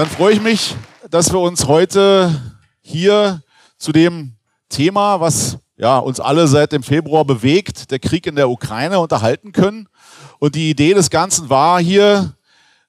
Dann freue ich mich, dass wir uns heute hier zu dem Thema, was ja, uns alle seit dem Februar bewegt, der Krieg in der Ukraine, unterhalten können. Und die Idee des Ganzen war hier,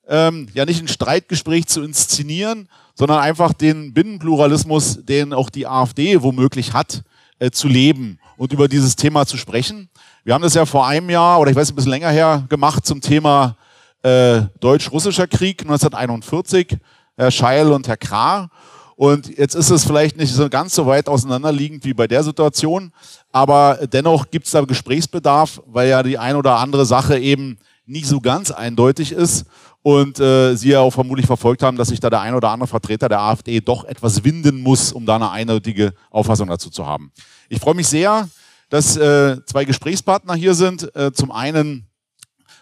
ähm, ja nicht ein Streitgespräch zu inszenieren, sondern einfach den Binnenpluralismus, den auch die AfD womöglich hat, äh, zu leben und über dieses Thema zu sprechen. Wir haben das ja vor einem Jahr oder ich weiß ein bisschen länger her gemacht zum Thema äh, deutsch-russischer Krieg 1941, Herr Scheil und Herr Krah. Und jetzt ist es vielleicht nicht so ganz so weit auseinanderliegend wie bei der Situation, aber dennoch gibt es da Gesprächsbedarf, weil ja die ein oder andere Sache eben nicht so ganz eindeutig ist und äh, Sie ja auch vermutlich verfolgt haben, dass sich da der ein oder andere Vertreter der AfD doch etwas winden muss, um da eine eindeutige Auffassung dazu zu haben. Ich freue mich sehr, dass äh, zwei Gesprächspartner hier sind. Äh, zum einen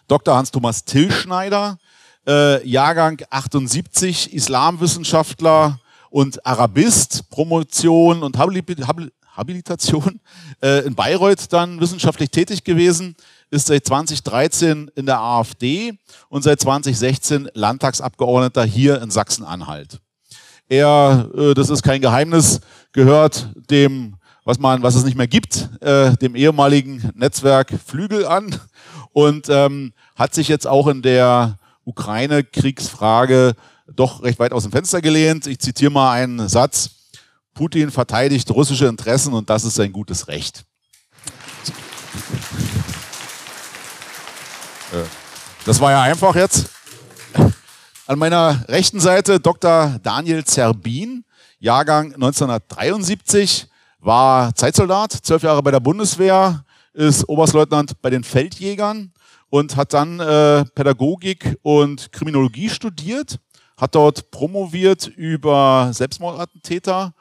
Dr. Hans-Thomas Tillschneider, äh, Jahrgang 78, Islamwissenschaftler, und Arabist, Promotion und Habilitation äh, in Bayreuth dann wissenschaftlich tätig gewesen, ist seit 2013 in der AfD und seit 2016 Landtagsabgeordneter hier in Sachsen-Anhalt. Er, äh, das ist kein Geheimnis, gehört dem, was man, was es nicht mehr gibt, äh, dem ehemaligen Netzwerk Flügel an und ähm, hat sich jetzt auch in der Ukraine-Kriegsfrage doch recht weit aus dem Fenster gelehnt. Ich zitiere mal einen Satz. Putin verteidigt russische Interessen und das ist sein gutes Recht. Äh, das war ja einfach jetzt. An meiner rechten Seite Dr. Daniel Zerbin, Jahrgang 1973, war Zeitsoldat, zwölf Jahre bei der Bundeswehr, ist Oberstleutnant bei den Feldjägern und hat dann äh, Pädagogik und Kriminologie studiert hat dort promoviert über Selbstmordattentäter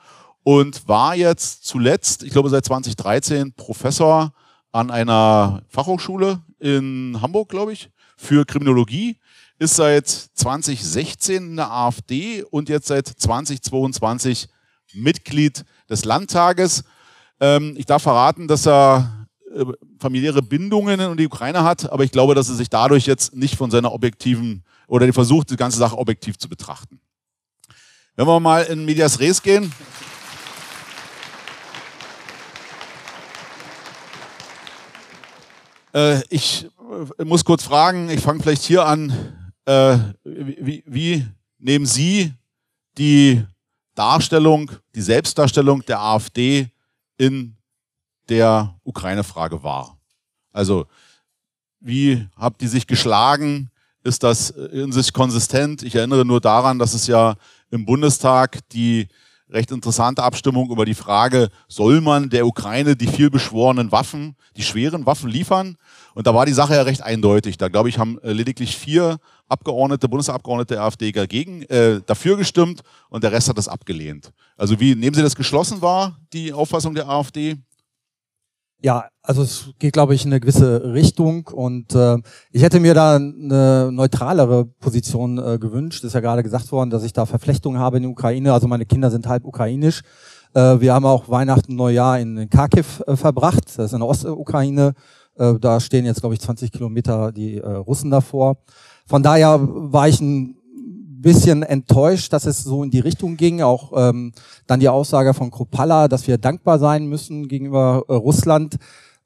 und war jetzt zuletzt, ich glaube seit 2013, Professor an einer Fachhochschule in Hamburg, glaube ich, für Kriminologie, ist seit 2016 in der AfD und jetzt seit 2022 Mitglied des Landtages. Ähm, ich darf verraten, dass er familiäre Bindungen in die Ukraine hat, aber ich glaube, dass er sich dadurch jetzt nicht von seiner objektiven oder die versucht, die ganze Sache objektiv zu betrachten. Wenn wir mal in Medias Res gehen. Äh, ich äh, muss kurz fragen, ich fange vielleicht hier an. Äh, wie, wie nehmen Sie die Darstellung, die Selbstdarstellung der AfD in der Ukraine-Frage wahr? Also, wie habt ihr sich geschlagen? ist das in sich konsistent. Ich erinnere nur daran, dass es ja im Bundestag die recht interessante Abstimmung über die Frage, soll man der Ukraine die vielbeschworenen Waffen, die schweren Waffen liefern? Und da war die Sache ja recht eindeutig. Da, glaube ich, haben äh, lediglich vier Abgeordnete, Bundesabgeordnete der AfD dagegen, äh, dafür gestimmt und der Rest hat das abgelehnt. Also wie nehmen Sie das geschlossen wahr, die Auffassung der AfD? Ja, also es geht, glaube ich, in eine gewisse Richtung und äh, ich hätte mir da eine neutralere Position äh, gewünscht. Ist ja gerade gesagt worden, dass ich da Verflechtungen habe in der Ukraine. Also meine Kinder sind halb ukrainisch. Äh, wir haben auch Weihnachten, Neujahr in Kharkiv äh, verbracht. Das ist in der Ostukraine. Äh, da stehen jetzt, glaube ich, 20 Kilometer die äh, Russen davor. Von daher war ich ein bisschen enttäuscht, dass es so in die Richtung ging. Auch ähm, dann die Aussage von Kropalla, dass wir dankbar sein müssen gegenüber äh, Russland.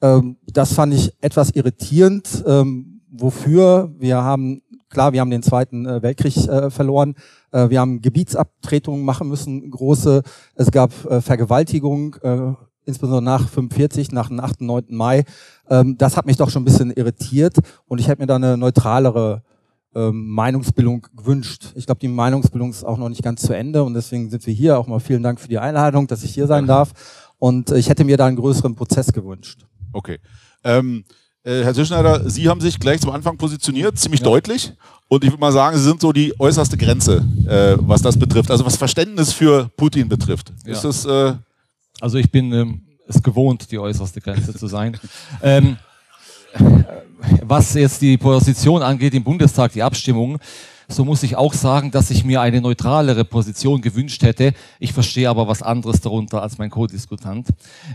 Ähm, das fand ich etwas irritierend. Ähm, wofür? Wir haben, klar, wir haben den Zweiten äh, Weltkrieg äh, verloren. Äh, wir haben Gebietsabtretungen machen müssen, große. Es gab äh, Vergewaltigung, äh, insbesondere nach 45, nach dem 8. 9. Mai. Ähm, das hat mich doch schon ein bisschen irritiert und ich hätte mir da eine neutralere ähm, Meinungsbildung gewünscht. Ich glaube, die Meinungsbildung ist auch noch nicht ganz zu Ende und deswegen sind wir hier. Auch mal vielen Dank für die Einladung, dass ich hier sein darf. Und äh, ich hätte mir da einen größeren Prozess gewünscht. Okay. Ähm, äh, Herr Tischneider, Sie haben sich gleich zum Anfang positioniert, ziemlich ja. deutlich. Und ich würde mal sagen, Sie sind so die äußerste Grenze, äh, was das betrifft. Also was Verständnis für Putin betrifft. Ja. Ist das, äh also ich bin ähm, es gewohnt, die äußerste Grenze zu sein. ähm, was jetzt die Position angeht im Bundestag, die Abstimmung, so muss ich auch sagen, dass ich mir eine neutralere Position gewünscht hätte. Ich verstehe aber was anderes darunter als mein Co-Diskutant.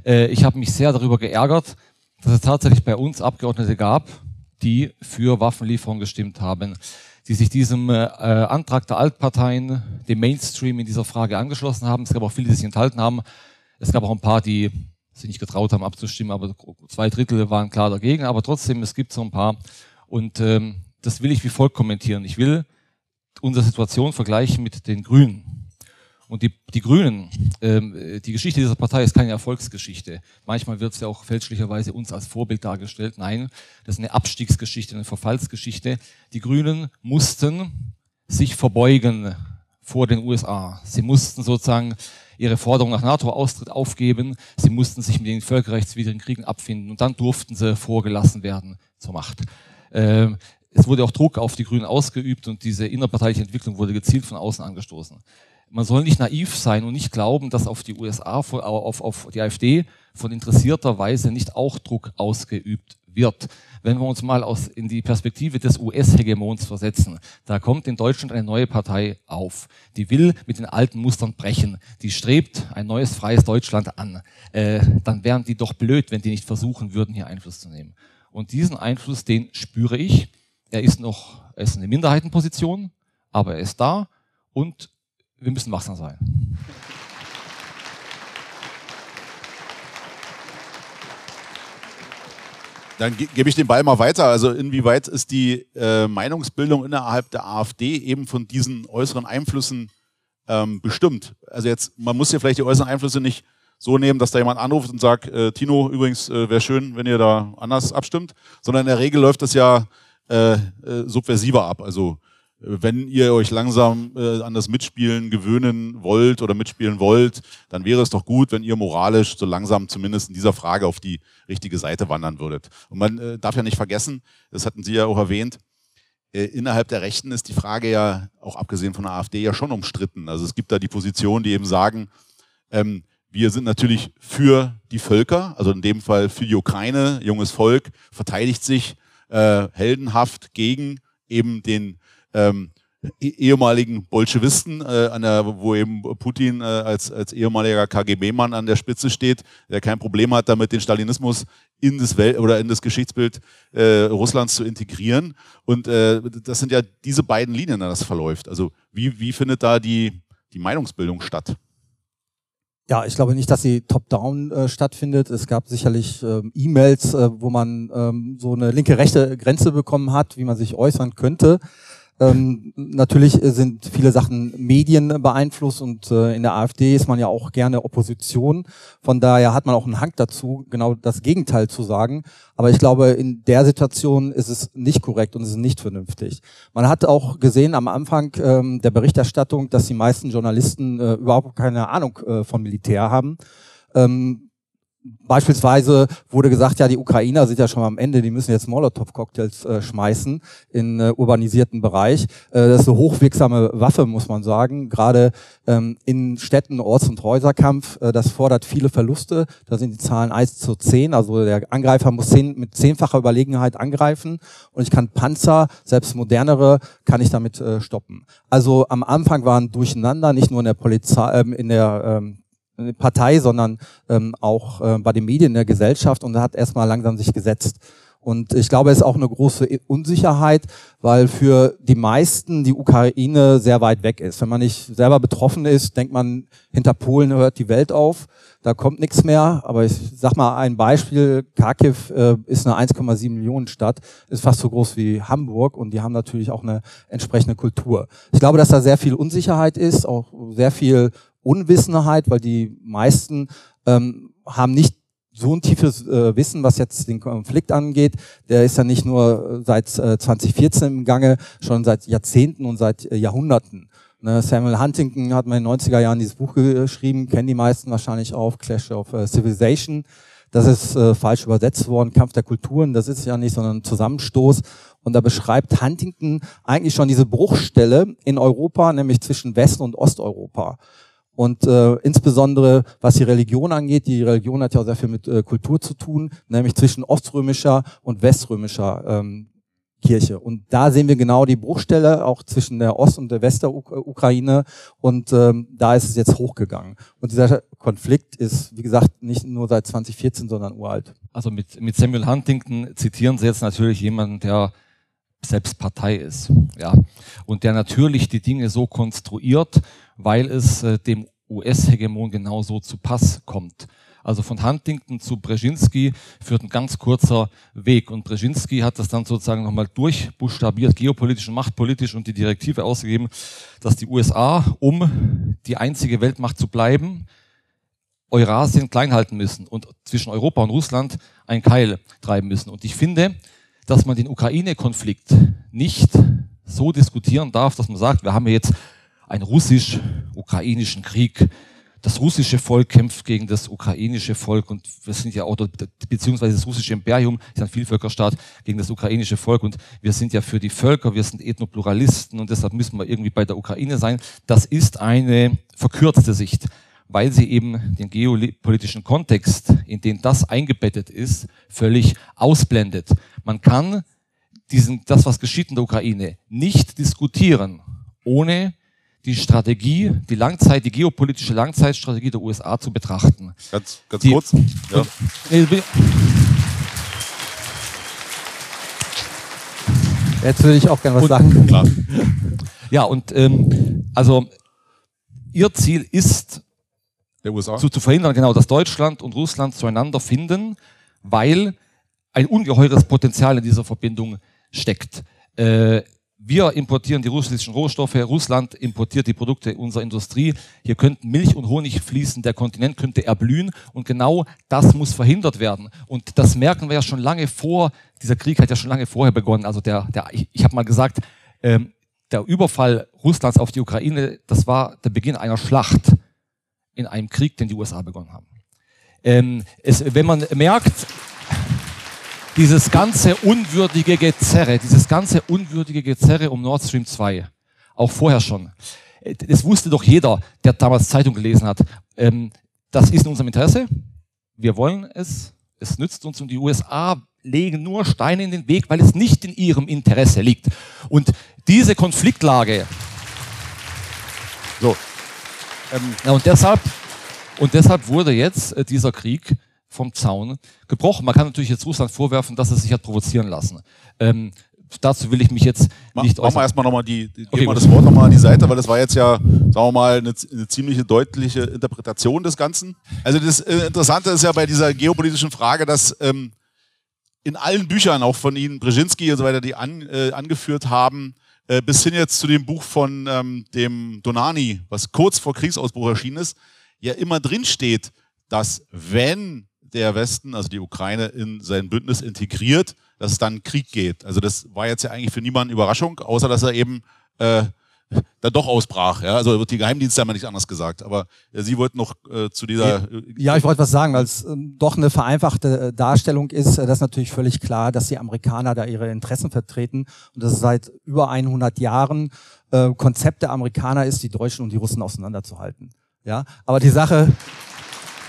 Äh, ich habe mich sehr darüber geärgert, dass es tatsächlich bei uns Abgeordnete gab, die für Waffenlieferungen gestimmt haben. die sich diesem äh, Antrag der Altparteien, dem Mainstream in dieser Frage angeschlossen haben. Es gab auch viele, die sich enthalten haben. Es gab auch ein paar, die sich nicht getraut haben abzustimmen, aber zwei Drittel waren klar dagegen. Aber trotzdem, es gibt so ein paar. Und ähm, das will ich wie folgt kommentieren. Ich will unsere Situation vergleichen mit den Grünen. Und die, die Grünen, ähm, die Geschichte dieser Partei ist keine Erfolgsgeschichte. Manchmal wird es ja auch fälschlicherweise uns als Vorbild dargestellt. Nein, das ist eine Abstiegsgeschichte, eine Verfallsgeschichte. Die Grünen mussten sich verbeugen vor den USA. Sie mussten sozusagen ihre Forderung nach NATO-Austritt aufgeben. Sie mussten sich mit den völkerrechtswidrigen Kriegen abfinden und dann durften sie vorgelassen werden zur Macht. Ähm, es wurde auch Druck auf die Grünen ausgeübt und diese innerparteiliche Entwicklung wurde gezielt von außen angestoßen man soll nicht naiv sein und nicht glauben, dass auf die USA, auf, auf die AfD von interessierter Weise nicht auch Druck ausgeübt wird. Wenn wir uns mal aus, in die Perspektive des US-Hegemons versetzen, da kommt in Deutschland eine neue Partei auf. Die will mit den alten Mustern brechen. Die strebt ein neues freies Deutschland an. Äh, dann wären die doch blöd, wenn die nicht versuchen würden, hier Einfluss zu nehmen. Und diesen Einfluss, den spüre ich. Er ist noch, er ist eine Minderheitenposition, aber er ist da und wir müssen wachsam sein. Dann ge gebe ich den Ball mal weiter. Also inwieweit ist die äh, Meinungsbildung innerhalb der AfD eben von diesen äußeren Einflüssen ähm, bestimmt? Also jetzt, man muss ja vielleicht die äußeren Einflüsse nicht so nehmen, dass da jemand anruft und sagt, äh, Tino, übrigens äh, wäre schön, wenn ihr da anders abstimmt, sondern in der Regel läuft das ja äh, äh, subversiver ab. Also wenn ihr euch langsam äh, an das Mitspielen gewöhnen wollt oder mitspielen wollt, dann wäre es doch gut, wenn ihr moralisch so langsam zumindest in dieser Frage auf die richtige Seite wandern würdet. Und man äh, darf ja nicht vergessen, das hatten Sie ja auch erwähnt, äh, innerhalb der Rechten ist die Frage ja, auch abgesehen von der AfD, ja schon umstritten. Also es gibt da die Positionen, die eben sagen, ähm, wir sind natürlich für die Völker, also in dem Fall für die Ukraine, junges Volk, verteidigt sich äh, heldenhaft gegen eben den ähm, e-, ehemaligen Bolschewisten, äh, an der, wo eben Putin äh, als, als ehemaliger KGB-Mann an der Spitze steht, der kein Problem hat, damit den Stalinismus in das Welt oder in das Geschichtsbild äh, Russlands zu integrieren. Und äh, das sind ja diese beiden Linien, das verläuft. Also wie, wie findet da die, die Meinungsbildung statt? Ja, ich glaube nicht, dass sie top-down äh, stattfindet. Es gab sicherlich ähm, E-Mails, äh, wo man ähm, so eine linke-rechte Grenze bekommen hat, wie man sich äußern könnte. Ähm, natürlich sind viele Sachen Medien beeinflusst und äh, in der AfD ist man ja auch gerne Opposition. Von daher hat man auch einen Hang dazu, genau das Gegenteil zu sagen. Aber ich glaube, in der Situation ist es nicht korrekt und es ist nicht vernünftig. Man hat auch gesehen am Anfang ähm, der Berichterstattung, dass die meisten Journalisten äh, überhaupt keine Ahnung äh, von Militär haben. Ähm, Beispielsweise wurde gesagt, ja, die Ukrainer sind ja schon am Ende, die müssen jetzt Molotow-Cocktails äh, schmeißen in äh, urbanisierten Bereich. Äh, das ist eine hochwirksame Waffe, muss man sagen. Gerade ähm, in Städten, Orts- und Häuserkampf, äh, das fordert viele Verluste. Da sind die Zahlen 1 zu 10. Also der Angreifer muss zehn, mit zehnfacher Überlegenheit angreifen. Und ich kann Panzer, selbst modernere, kann ich damit äh, stoppen. Also am Anfang waren Durcheinander, nicht nur in der Polizei, äh, in der ähm, Partei, sondern ähm, auch äh, bei den Medien in der Gesellschaft und hat erstmal langsam sich gesetzt. Und ich glaube, es ist auch eine große Unsicherheit, weil für die meisten die Ukraine sehr weit weg ist. Wenn man nicht selber betroffen ist, denkt man, hinter Polen hört die Welt auf, da kommt nichts mehr. Aber ich sag mal ein Beispiel, Kharkiv äh, ist eine 1,7 Millionen Stadt, ist fast so groß wie Hamburg und die haben natürlich auch eine entsprechende Kultur. Ich glaube, dass da sehr viel Unsicherheit ist, auch sehr viel Unwissenheit, weil die meisten ähm, haben nicht so ein tiefes äh, Wissen, was jetzt den Konflikt angeht. Der ist ja nicht nur äh, seit äh, 2014 im Gange, schon seit Jahrzehnten und seit äh, Jahrhunderten. Ne, Samuel Huntington hat mal in den 90er Jahren dieses Buch geschrieben, kennen die meisten wahrscheinlich auch, Clash of äh, Civilization. Das ist äh, falsch übersetzt worden, Kampf der Kulturen, das ist ja nicht, sondern Zusammenstoß. Und da beschreibt Huntington eigentlich schon diese Bruchstelle in Europa, nämlich zwischen Westen und Osteuropa. Und äh, insbesondere was die Religion angeht, die Religion hat ja auch sehr viel mit äh, Kultur zu tun, nämlich zwischen oströmischer und weströmischer ähm, Kirche. Und da sehen wir genau die Bruchstelle auch zwischen der Ost- und der Westukraine. Und ähm, da ist es jetzt hochgegangen. Und dieser Konflikt ist, wie gesagt, nicht nur seit 2014, sondern uralt. Also mit, mit Samuel Huntington zitieren Sie jetzt natürlich jemanden, der selbst Partei ist. Ja. Und der natürlich die Dinge so konstruiert, weil es äh, dem US-Hegemon genauso zu Pass kommt. Also von Huntington zu Brzezinski führt ein ganz kurzer Weg. Und Brzezinski hat das dann sozusagen nochmal durchbuchstabiert, geopolitisch und machtpolitisch und die Direktive ausgegeben, dass die USA, um die einzige Weltmacht zu bleiben, Eurasien klein halten müssen und zwischen Europa und Russland einen Keil treiben müssen. Und ich finde, dass man den Ukraine-Konflikt nicht so diskutieren darf, dass man sagt, wir haben jetzt einen russisch-ukrainischen Krieg das russische Volk kämpft gegen das ukrainische Volk und wir sind ja auch, beziehungsweise das russische Imperium ist ein Vielvölkerstaat gegen das ukrainische Volk und wir sind ja für die Völker, wir sind Ethnopluralisten und deshalb müssen wir irgendwie bei der Ukraine sein. Das ist eine verkürzte Sicht, weil sie eben den geopolitischen Kontext, in den das eingebettet ist, völlig ausblendet. Man kann diesen, das, was geschieht in der Ukraine, nicht diskutieren, ohne die Strategie, die Langzeit, die geopolitische Langzeitstrategie der USA zu betrachten. Ganz, ganz die, kurz. Ja. Jetzt würde ich auch gerne was und, sagen. Klar. Ja, und ähm, also ihr Ziel ist, der USA. Zu, zu verhindern, genau, dass Deutschland und Russland zueinander finden, weil ein ungeheures Potenzial in dieser Verbindung steckt. Äh, wir importieren die russischen Rohstoffe, Russland importiert die Produkte unserer Industrie. Hier könnten Milch und Honig fließen, der Kontinent könnte erblühen und genau das muss verhindert werden. Und das merken wir ja schon lange vor, dieser Krieg hat ja schon lange vorher begonnen. Also der, der ich, ich habe mal gesagt, ähm, der Überfall Russlands auf die Ukraine, das war der Beginn einer Schlacht in einem Krieg, den die USA begonnen haben. Ähm, es, wenn man merkt, dieses ganze unwürdige Gezerre, dieses ganze unwürdige Gezerre um Nord Stream 2, auch vorher schon, das wusste doch jeder, der damals Zeitung gelesen hat. Ähm, das ist in unserem Interesse. Wir wollen es. Es nützt uns und die USA legen nur Steine in den Weg, weil es nicht in ihrem Interesse liegt. Und diese Konfliktlage. So. Ähm, ja, und deshalb, und deshalb wurde jetzt äh, dieser Krieg vom Zaun gebrochen. Man kann natürlich jetzt Russland vorwerfen, dass es sich hat provozieren lassen. Ähm, dazu will ich mich jetzt Ma nicht Machen wir erstmal nochmal die, die okay, mal das Wort nochmal an die Seite, weil das war jetzt ja, sagen wir mal, eine, eine ziemliche deutliche Interpretation des Ganzen. Also das äh, Interessante ist ja bei dieser geopolitischen Frage, dass ähm, in allen Büchern, auch von Ihnen, Brzezinski und so weiter, die an, äh, angeführt haben, äh, bis hin jetzt zu dem Buch von ähm, dem Donani, was kurz vor Kriegsausbruch erschienen ist, ja immer drin steht, dass wenn der Westen, also die Ukraine, in sein Bündnis integriert, dass es dann Krieg geht. Also das war jetzt ja eigentlich für niemanden Überraschung, außer dass er eben äh, dann doch ausbrach. Ja? Also wird die Geheimdienste haben ja nicht anders gesagt. Aber äh, Sie wollten noch äh, zu dieser. Äh, ja, ich wollte was sagen, weil es äh, doch eine vereinfachte äh, Darstellung ist. Äh, das ist natürlich völlig klar, dass die Amerikaner da ihre Interessen vertreten und dass es seit über 100 Jahren äh, Konzept der Amerikaner ist, die Deutschen und die Russen auseinanderzuhalten. Ja, aber die Sache,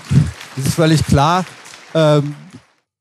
das ist völlig klar. Ähm,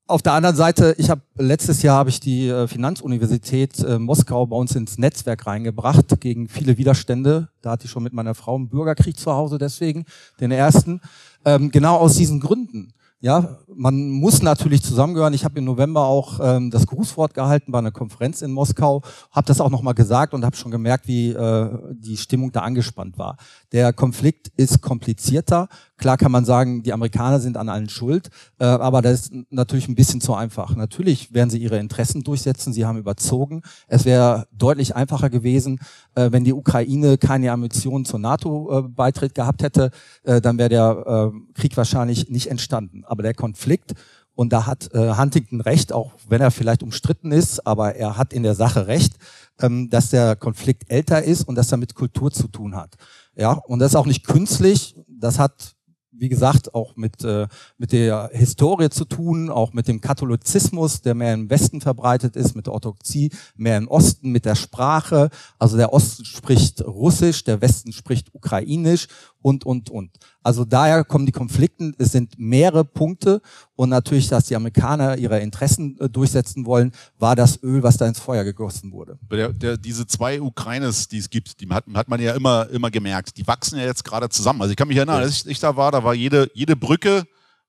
auf der anderen Seite, ich habe letztes Jahr habe ich die äh, Finanzuniversität äh, Moskau bei uns ins Netzwerk reingebracht gegen viele Widerstände. Da hatte ich schon mit meiner Frau einen Bürgerkrieg zu Hause, deswegen den ersten. Ähm, genau aus diesen Gründen. Ja, man muss natürlich zusammengehören. Ich habe im November auch ähm, das Grußwort gehalten bei einer Konferenz in Moskau, habe das auch nochmal gesagt und habe schon gemerkt, wie äh, die Stimmung da angespannt war. Der Konflikt ist komplizierter. Klar kann man sagen, die Amerikaner sind an allen schuld, äh, aber das ist natürlich ein bisschen zu einfach. Natürlich werden sie ihre Interessen durchsetzen, sie haben überzogen. Es wäre deutlich einfacher gewesen, äh, wenn die Ukraine keine Ambitionen zur NATO-Beitritt äh, gehabt hätte, äh, dann wäre der äh, Krieg wahrscheinlich nicht entstanden. Aber der Konflikt, und da hat äh, Huntington recht, auch wenn er vielleicht umstritten ist, aber er hat in der Sache recht, ähm, dass der Konflikt älter ist und dass er mit Kultur zu tun hat. Ja, und das ist auch nicht künstlich. Das hat wie gesagt, auch mit, äh, mit der Historie zu tun, auch mit dem Katholizismus, der mehr im Westen verbreitet ist, mit der Orthodoxie mehr im Osten, mit der Sprache. Also der Osten spricht Russisch, der Westen spricht Ukrainisch und, und, und. Also daher kommen die Konflikte. Es sind mehrere Punkte und natürlich, dass die Amerikaner ihre Interessen äh, durchsetzen wollen, war das Öl, was da ins Feuer gegossen wurde. Der, der, diese zwei Ukraines, die es gibt, die hat, hat man ja immer, immer gemerkt, die wachsen ja jetzt gerade zusammen. Also ich kann mich erinnern, als ich, ich da war, da war jede, jede Brücke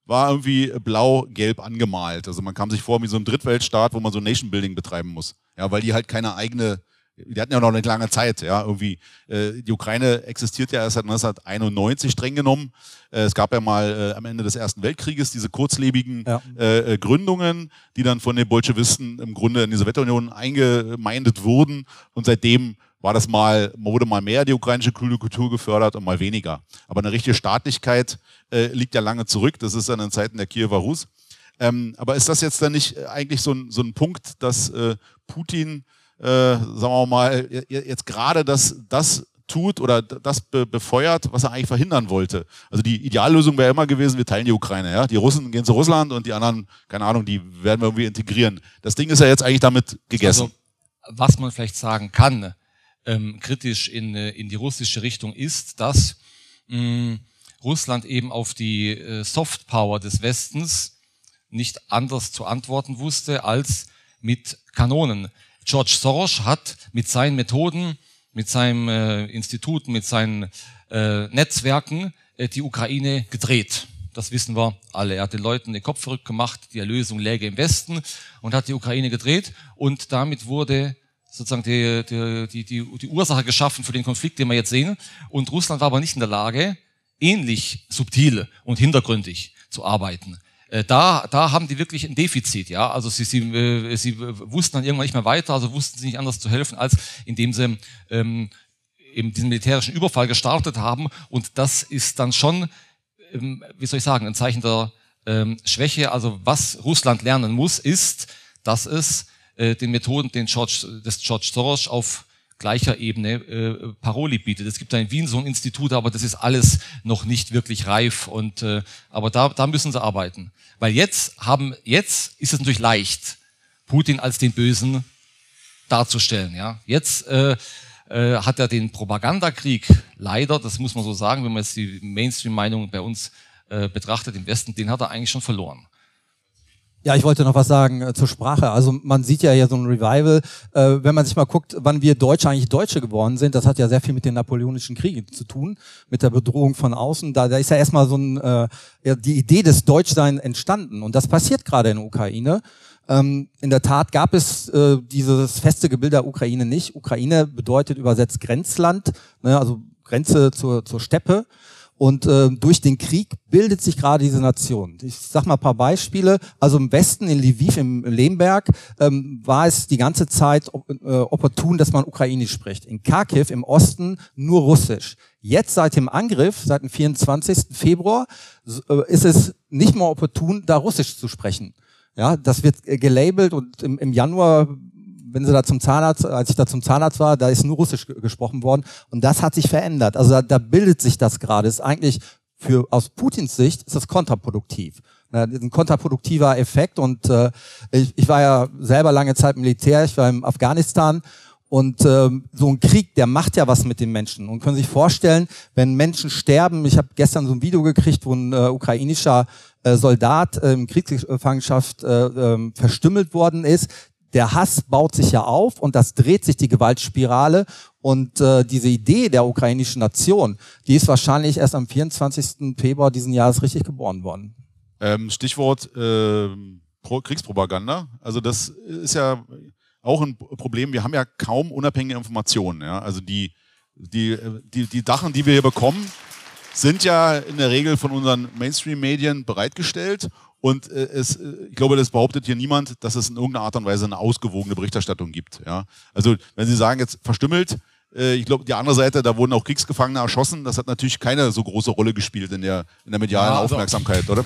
war irgendwie blau-gelb angemalt. Also man kam sich vor wie so ein Drittweltstaat, wo man so Nation Building betreiben muss. Ja, weil die halt keine eigene die hatten ja noch eine lange Zeit, ja, irgendwie. Äh, die Ukraine existiert ja erst seit 1991 streng genommen. Äh, es gab ja mal äh, am Ende des Ersten Weltkrieges diese kurzlebigen ja. Äh, Gründungen, die dann von den Bolschewisten im Grunde in die Sowjetunion eingemeindet wurden. Und seitdem war das mal, wurde mal mehr die ukrainische Kultur gefördert und mal weniger. Aber eine richtige Staatlichkeit äh, liegt ja lange zurück. Das ist dann in Zeiten der Kiewer Rus. Ähm, aber ist das jetzt dann nicht eigentlich so ein, so ein Punkt, dass Putin äh, sagen wir mal, jetzt gerade das, das tut oder das be befeuert, was er eigentlich verhindern wollte. Also die Ideallösung wäre immer gewesen, wir teilen die Ukraine. Ja? Die Russen gehen zu Russland und die anderen, keine Ahnung, die werden wir irgendwie integrieren. Das Ding ist ja jetzt eigentlich damit gegessen. Also, was man vielleicht sagen kann, ähm, kritisch in, äh, in die russische Richtung, ist, dass mh, Russland eben auf die äh, Softpower des Westens nicht anders zu antworten wusste als mit Kanonen. George Soros hat mit seinen Methoden, mit seinem äh, Institut, mit seinen äh, Netzwerken äh, die Ukraine gedreht. Das wissen wir alle. Er hat den Leuten den Kopf verrückt gemacht, die Erlösung läge im Westen und hat die Ukraine gedreht und damit wurde sozusagen die, die, die, die, die Ursache geschaffen für den Konflikt, den wir jetzt sehen. Und Russland war aber nicht in der Lage, ähnlich subtil und hintergründig zu arbeiten. Äh, da, da haben die wirklich ein Defizit, ja. Also sie, sie, äh, sie wussten dann irgendwann nicht mehr weiter, also wussten sie nicht anders zu helfen, als indem sie ähm, eben diesen militärischen Überfall gestartet haben. Und das ist dann schon, ähm, wie soll ich sagen, ein Zeichen der ähm, Schwäche. Also was Russland lernen muss, ist, dass es äh, den Methoden den George, des George Soros auf gleicher Ebene äh, Paroli bietet. Es gibt da in Wien so ein Institut, aber das ist alles noch nicht wirklich reif. Und äh, aber da, da müssen sie arbeiten, weil jetzt haben jetzt ist es natürlich leicht, Putin als den Bösen darzustellen. Ja, jetzt äh, äh, hat er den Propagandakrieg leider, das muss man so sagen, wenn man jetzt die Mainstream-Meinung bei uns äh, betrachtet im Westen, den hat er eigentlich schon verloren. Ja, ich wollte noch was sagen äh, zur Sprache. Also man sieht ja hier so ein Revival. Äh, wenn man sich mal guckt, wann wir Deutsche eigentlich Deutsche geworden sind, das hat ja sehr viel mit den napoleonischen Kriegen zu tun, mit der Bedrohung von außen. Da, da ist ja erstmal so ein, äh, ja, die Idee des Deutschsein entstanden. Und das passiert gerade in der Ukraine. Ähm, in der Tat gab es äh, dieses feste Gebild der Ukraine nicht. Ukraine bedeutet übersetzt Grenzland, ne, also Grenze zur, zur Steppe. Und äh, durch den Krieg bildet sich gerade diese Nation. Ich sag mal ein paar Beispiele. Also im Westen, in Lviv, im Lemberg, ähm, war es die ganze Zeit äh, opportun, dass man Ukrainisch spricht. In Kharkiv im Osten nur Russisch. Jetzt seit dem Angriff, seit dem 24. Februar, äh, ist es nicht mehr opportun, da Russisch zu sprechen. Ja, das wird äh, gelabelt und im, im Januar wenn sie da zum Zahnarzt, als ich da zum Zahnarzt war, da ist nur Russisch gesprochen worden und das hat sich verändert. Also da, da bildet sich das gerade. Ist eigentlich für aus Putins Sicht ist das kontraproduktiv. Ein kontraproduktiver Effekt und äh, ich, ich war ja selber lange Zeit Militär, ich war im Afghanistan und ähm, so ein Krieg, der macht ja was mit den Menschen. Und können sich vorstellen, wenn Menschen sterben, ich habe gestern so ein Video gekriegt, wo ein äh, ukrainischer äh, Soldat äh, in Kriegsgefangenschaft äh, äh, verstümmelt worden ist, der Hass baut sich ja auf und das dreht sich die Gewaltspirale. Und äh, diese Idee der ukrainischen Nation, die ist wahrscheinlich erst am 24. Februar diesen Jahres richtig geboren worden. Ähm, Stichwort äh, Kriegspropaganda. Also das ist ja auch ein Problem. Wir haben ja kaum unabhängige Informationen. Ja? Also die, die, die, die Sachen, die wir hier bekommen, sind ja in der Regel von unseren Mainstream-Medien bereitgestellt und äh, es, äh, ich glaube, das behauptet hier niemand, dass es in irgendeiner Art und Weise eine ausgewogene Berichterstattung gibt. Ja? Also wenn Sie sagen, jetzt verstümmelt, äh, ich glaube, die andere Seite, da wurden auch Kriegsgefangene erschossen, das hat natürlich keine so große Rolle gespielt in der, in der medialen ja, also Aufmerksamkeit, oder?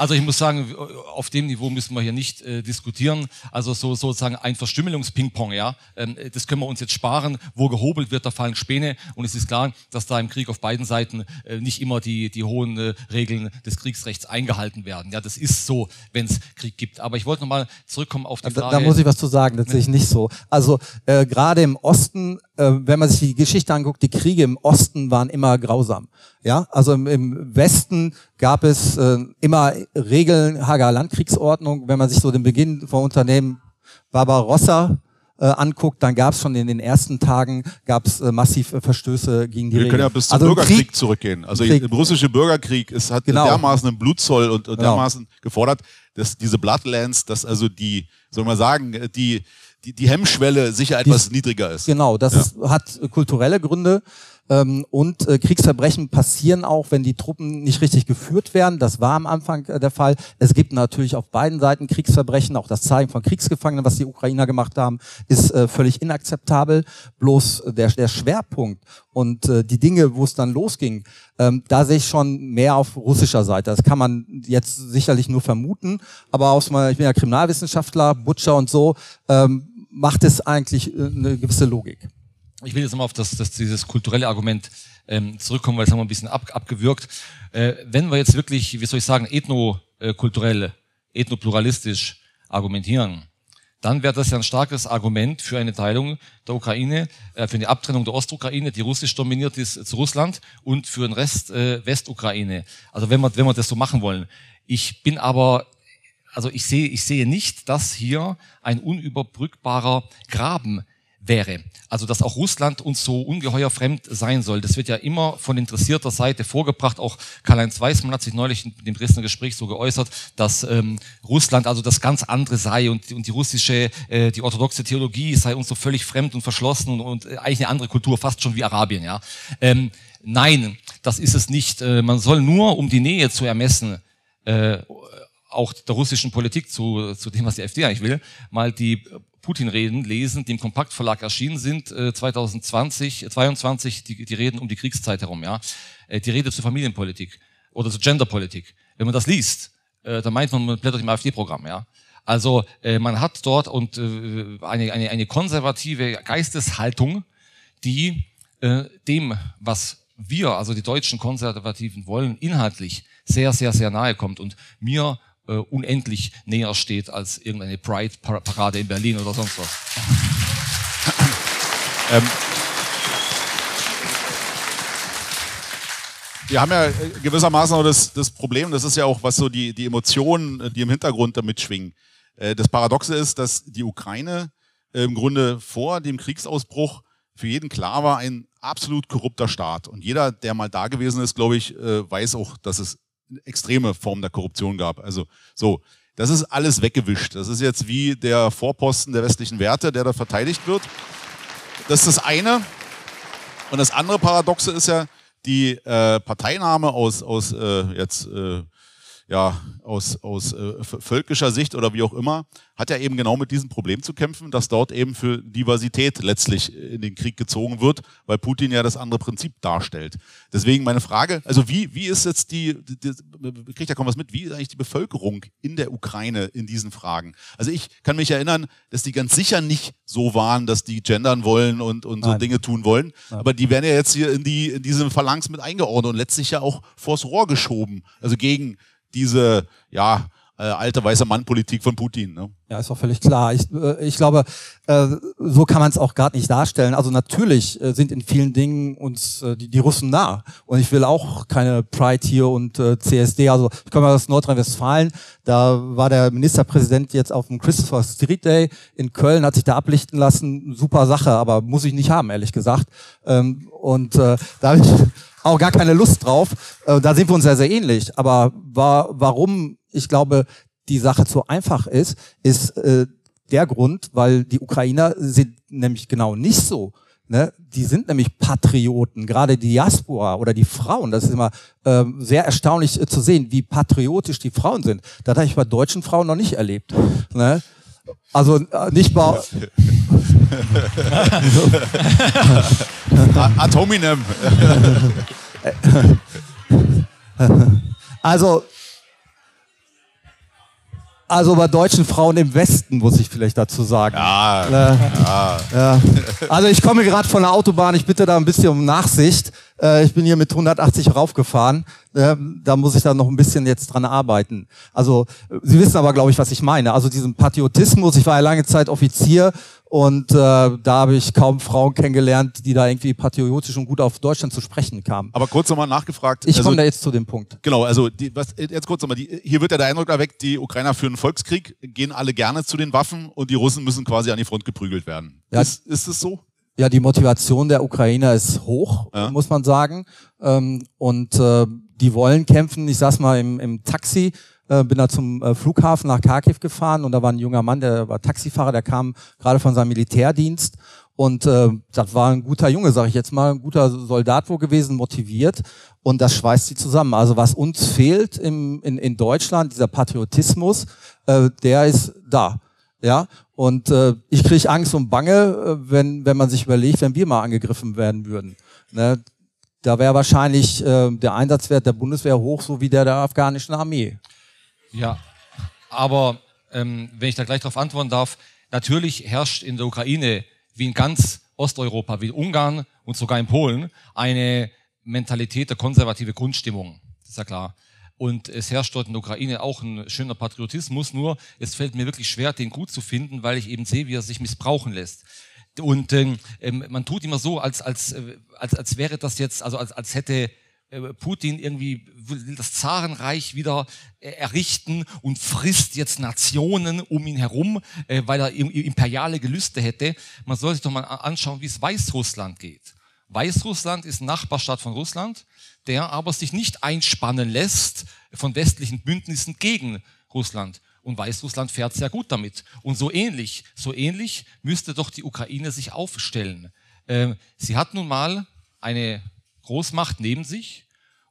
Also ich muss sagen, auf dem Niveau müssen wir hier nicht äh, diskutieren. Also so sozusagen ein Verstümmelungspingpong, ja, ähm, das können wir uns jetzt sparen. Wo gehobelt wird, da fallen Späne. Und es ist klar, dass da im Krieg auf beiden Seiten äh, nicht immer die die hohen äh, Regeln des Kriegsrechts eingehalten werden. Ja, das ist so, wenn es Krieg gibt. Aber ich wollte nochmal zurückkommen auf die Frage. Da, da muss ich was zu sagen. Das sehe ich nicht so. Also äh, gerade im Osten äh, wenn man sich die Geschichte anguckt, die Kriege im Osten waren immer grausam. Ja, also im, im Westen gab es äh, immer Regeln, Hager Landkriegsordnung. Wenn man sich so den Beginn von Unternehmen Barbarossa äh, anguckt, dann gab es schon in den ersten Tagen gab's äh, massiv äh, Verstöße gegen die Wir Regeln. können ja bis zum also Bürgerkrieg Krieg, zurückgehen. Also Krieg. der russische Bürgerkrieg ist, hat Genau. dermaßen einen Blutzoll und, und Genau. dermaßen gefordert, dass diese Bloodlands, dass also die, soll man sagen, die, die, die Hemmschwelle sicher etwas niedriger ist. Genau, das Ja. ist, hat äh, kulturelle Gründe. Ähm, und äh, Kriegsverbrechen passieren auch, wenn die Truppen nicht richtig geführt werden. Das war am Anfang äh, der Fall. Es gibt natürlich auf beiden Seiten Kriegsverbrechen. Auch das Zeigen von Kriegsgefangenen, was die Ukrainer gemacht haben, ist äh, völlig inakzeptabel. Bloß der, der Schwerpunkt und äh, die Dinge, wo es dann losging, ähm, da sehe ich schon mehr auf russischer Seite. Das kann man jetzt sicherlich nur vermuten. Aber aus meiner, ich bin ja Kriminalwissenschaftler, Butcher und so, ähm, macht es eigentlich äh, eine gewisse Logik. Ich will jetzt nochmal auf das, das, dieses kulturelle Argument ähm, zurückkommen, weil es haben wir ein bisschen ab, abgewürgt. Äh, wenn wir jetzt wirklich, wie soll ich sagen, ethnokulturell, ethnopluralistisch argumentieren, dann wäre das ja ein starkes Argument für eine Teilung der Ukraine, äh, für eine Abtrennung der Ostukraine, die russisch dominiert ist, zu Russland und für den Rest äh, Westukraine. Also wenn wir, wenn wir das so machen wollen. Ich bin aber also ich sehe, ich sehe nicht, dass hier ein unüberbrückbarer Graben wäre. Also dass auch Russland uns so ungeheuer fremd sein soll. Das wird ja immer von interessierter Seite vorgebracht. Auch Karl-Heinz Weismann hat sich neulich in dem Dresdner Gespräch so geäußert, dass ähm, Russland also das ganz andere sei und, und die russische, äh, die orthodoxe Theologie sei uns so völlig fremd und verschlossen und, und äh, eigentlich eine andere Kultur, fast schon wie Arabien. Ja. Ähm, nein, das ist es nicht. Äh, man soll nur, um die Nähe zu ermessen, äh, auch der russischen Politik zu, zu dem, was die AfD eigentlich will, mal die Putin-Reden lesen, die im Kompaktverlag erschienen sind, äh, 2020, 22, die, die Reden um die Kriegszeit herum, ja. Äh, die Rede zur Familienpolitik oder zur Genderpolitik. Wenn man das liest, äh, dann meint man, man blättert im AfD-Programm, ja. Also äh, man hat dort und äh, eine, eine, eine konservative Geisteshaltung, die äh, dem, was wir, also die deutschen Konservativen wollen, inhaltlich sehr, sehr, sehr nahe kommt und mir äh, unendlich näher steht als irgendeine Pride-Parade in Berlin oder sonst was. Ähm, wir haben ja äh, gewissermaßen auch das, das Problem, das ist ja auch, was so die, die Emotionen, äh, die im Hintergrund damit schwingen. Äh, Das Paradoxe ist, dass die Ukraine im Grunde vor dem Kriegsausbruch für jeden klar war, ein absolut korrupter Staat. Und jeder, der mal da gewesen ist, glaube ich, weiß auch, dass es extreme Form der Korruption gab. Also so, das ist alles weggewischt. Das ist jetzt wie der Vorposten der westlichen Werte, der da verteidigt wird. Das ist das eine. Und das andere Paradoxe ist ja, die äh, Parteinahme aus, aus äh, jetzt äh, ja, aus, aus äh, völkischer Sicht oder wie auch immer, hat ja eben genau mit diesem Problem zu kämpfen, dass dort eben für Diversität letztlich in den Krieg gezogen wird, weil Putin ja das andere Prinzip darstellt. Deswegen meine Frage, also wie, wie ist jetzt die, die, die kriegt ja kaum was mit, wie ist eigentlich die Bevölkerung in der Ukraine in diesen Fragen? Also ich kann mich erinnern, dass die ganz sicher nicht so waren, dass die gendern wollen und, und so Nein. Dinge tun wollen, aber die werden ja jetzt hier in, die, in diese Phalanx mit eingeordnet und letztlich ja auch vors Rohr geschoben, also gegen diese, ja, äh, alte weiße Mann-Politik von Putin. Ne? Ja, ist auch völlig klar. Ich, äh, ich glaube, äh, so kann man es auch gerade nicht darstellen. Also natürlich äh, sind in vielen Dingen uns äh, die, die Russen nah. Und ich will auch keine Pride hier und äh, CSD. Also ich komme aus Nordrhein-Westfalen. Da war der Ministerpräsident jetzt auf dem Christopher Street Day in Köln, hat sich da ablichten lassen. Super Sache, aber muss ich nicht haben, ehrlich gesagt. Ähm, und äh, da habe ich auch gar keine Lust drauf. Äh, da sind wir uns sehr, sehr ähnlich. Aber wa warum ich glaube, die Sache zu einfach ist, ist äh, der Grund, weil die Ukrainer sind nämlich genau nicht so. Ne? Die sind nämlich Patrioten, gerade die Diaspora oder die Frauen. Das ist immer ähm, sehr erstaunlich äh, zu sehen, wie patriotisch die Frauen sind. Das habe ich bei deutschen Frauen noch nicht erlebt. Ne? Also äh, nicht bei, A- Ad hominem. Also, also bei deutschen Frauen im Westen, muss ich vielleicht dazu sagen. Ah, Äh, ja. Also ich komme gerade von der Autobahn, ich bitte da ein bisschen um Nachsicht. Äh, ich bin hier mit 180 raufgefahren. Äh, da muss ich dann noch ein bisschen jetzt dran arbeiten. Also Sie wissen aber, glaube ich, was ich meine. Also diesen Patriotismus. Ich war ja lange Zeit Offizier und äh, da habe ich kaum Frauen kennengelernt, die da irgendwie patriotisch und gut auf Deutschland zu sprechen kamen. Aber kurz nochmal nachgefragt. Ich also, komme da jetzt zu dem Punkt. Genau, also die, was, jetzt kurz nochmal. Die, hier wird ja der Eindruck erweckt, die Ukrainer führen Volkskrieg, gehen alle gerne zu den Waffen und die Russen müssen quasi an die Front geprügelt werden. Ja, ist, ist es so? Ja, die Motivation der Ukrainer ist hoch, ja. muss man sagen. Ähm, und äh, die wollen kämpfen. Ich saß mal im, im Taxi äh, bin da zum äh, Flughafen nach Kharkiv gefahren und da war ein junger Mann, der war Taxifahrer, der kam gerade von seinem Militärdienst und äh, das war ein guter Junge, sage ich jetzt mal, ein guter Soldat wo gewesen, motiviert und das schweißt sie zusammen. Also was uns fehlt im, in, in Deutschland, dieser Patriotismus, äh, der ist da. Ja, und äh, ich kriege Angst und Bange, äh, wenn, wenn man sich überlegt, wenn wir mal angegriffen werden würden. Ne? Da wäre wahrscheinlich äh, der Einsatzwert der Bundeswehr hoch, so wie der der afghanischen Armee. Ja, aber ähm, wenn ich da gleich darauf antworten darf, natürlich herrscht in der Ukraine, wie in ganz Osteuropa, wie in Ungarn und sogar in Polen, eine Mentalität der konservative Grundstimmung. Das ist ja klar. Und es herrscht dort in der Ukraine auch ein schöner Patriotismus, nur es fällt mir wirklich schwer, den gut zu finden, weil ich eben sehe, wie er sich missbrauchen lässt. Und ähm, ähm man tut immer so, als, als, äh, als, als wäre das jetzt, also als, als hätte Putin irgendwie will das Zarenreich wieder äh, errichten und frisst jetzt Nationen um ihn herum, äh, weil er imperiale Gelüste hätte. Man soll sich doch mal anschauen, wie es Weißrussland geht. Weißrussland ist Nachbarstadt von Russland, der aber sich nicht einspannen lässt von westlichen Bündnissen gegen Russland. Und Weißrussland fährt sehr gut damit. Und so ähnlich, so ähnlich müsste doch die Ukraine sich aufstellen. Sie hat nun mal eine Großmacht neben sich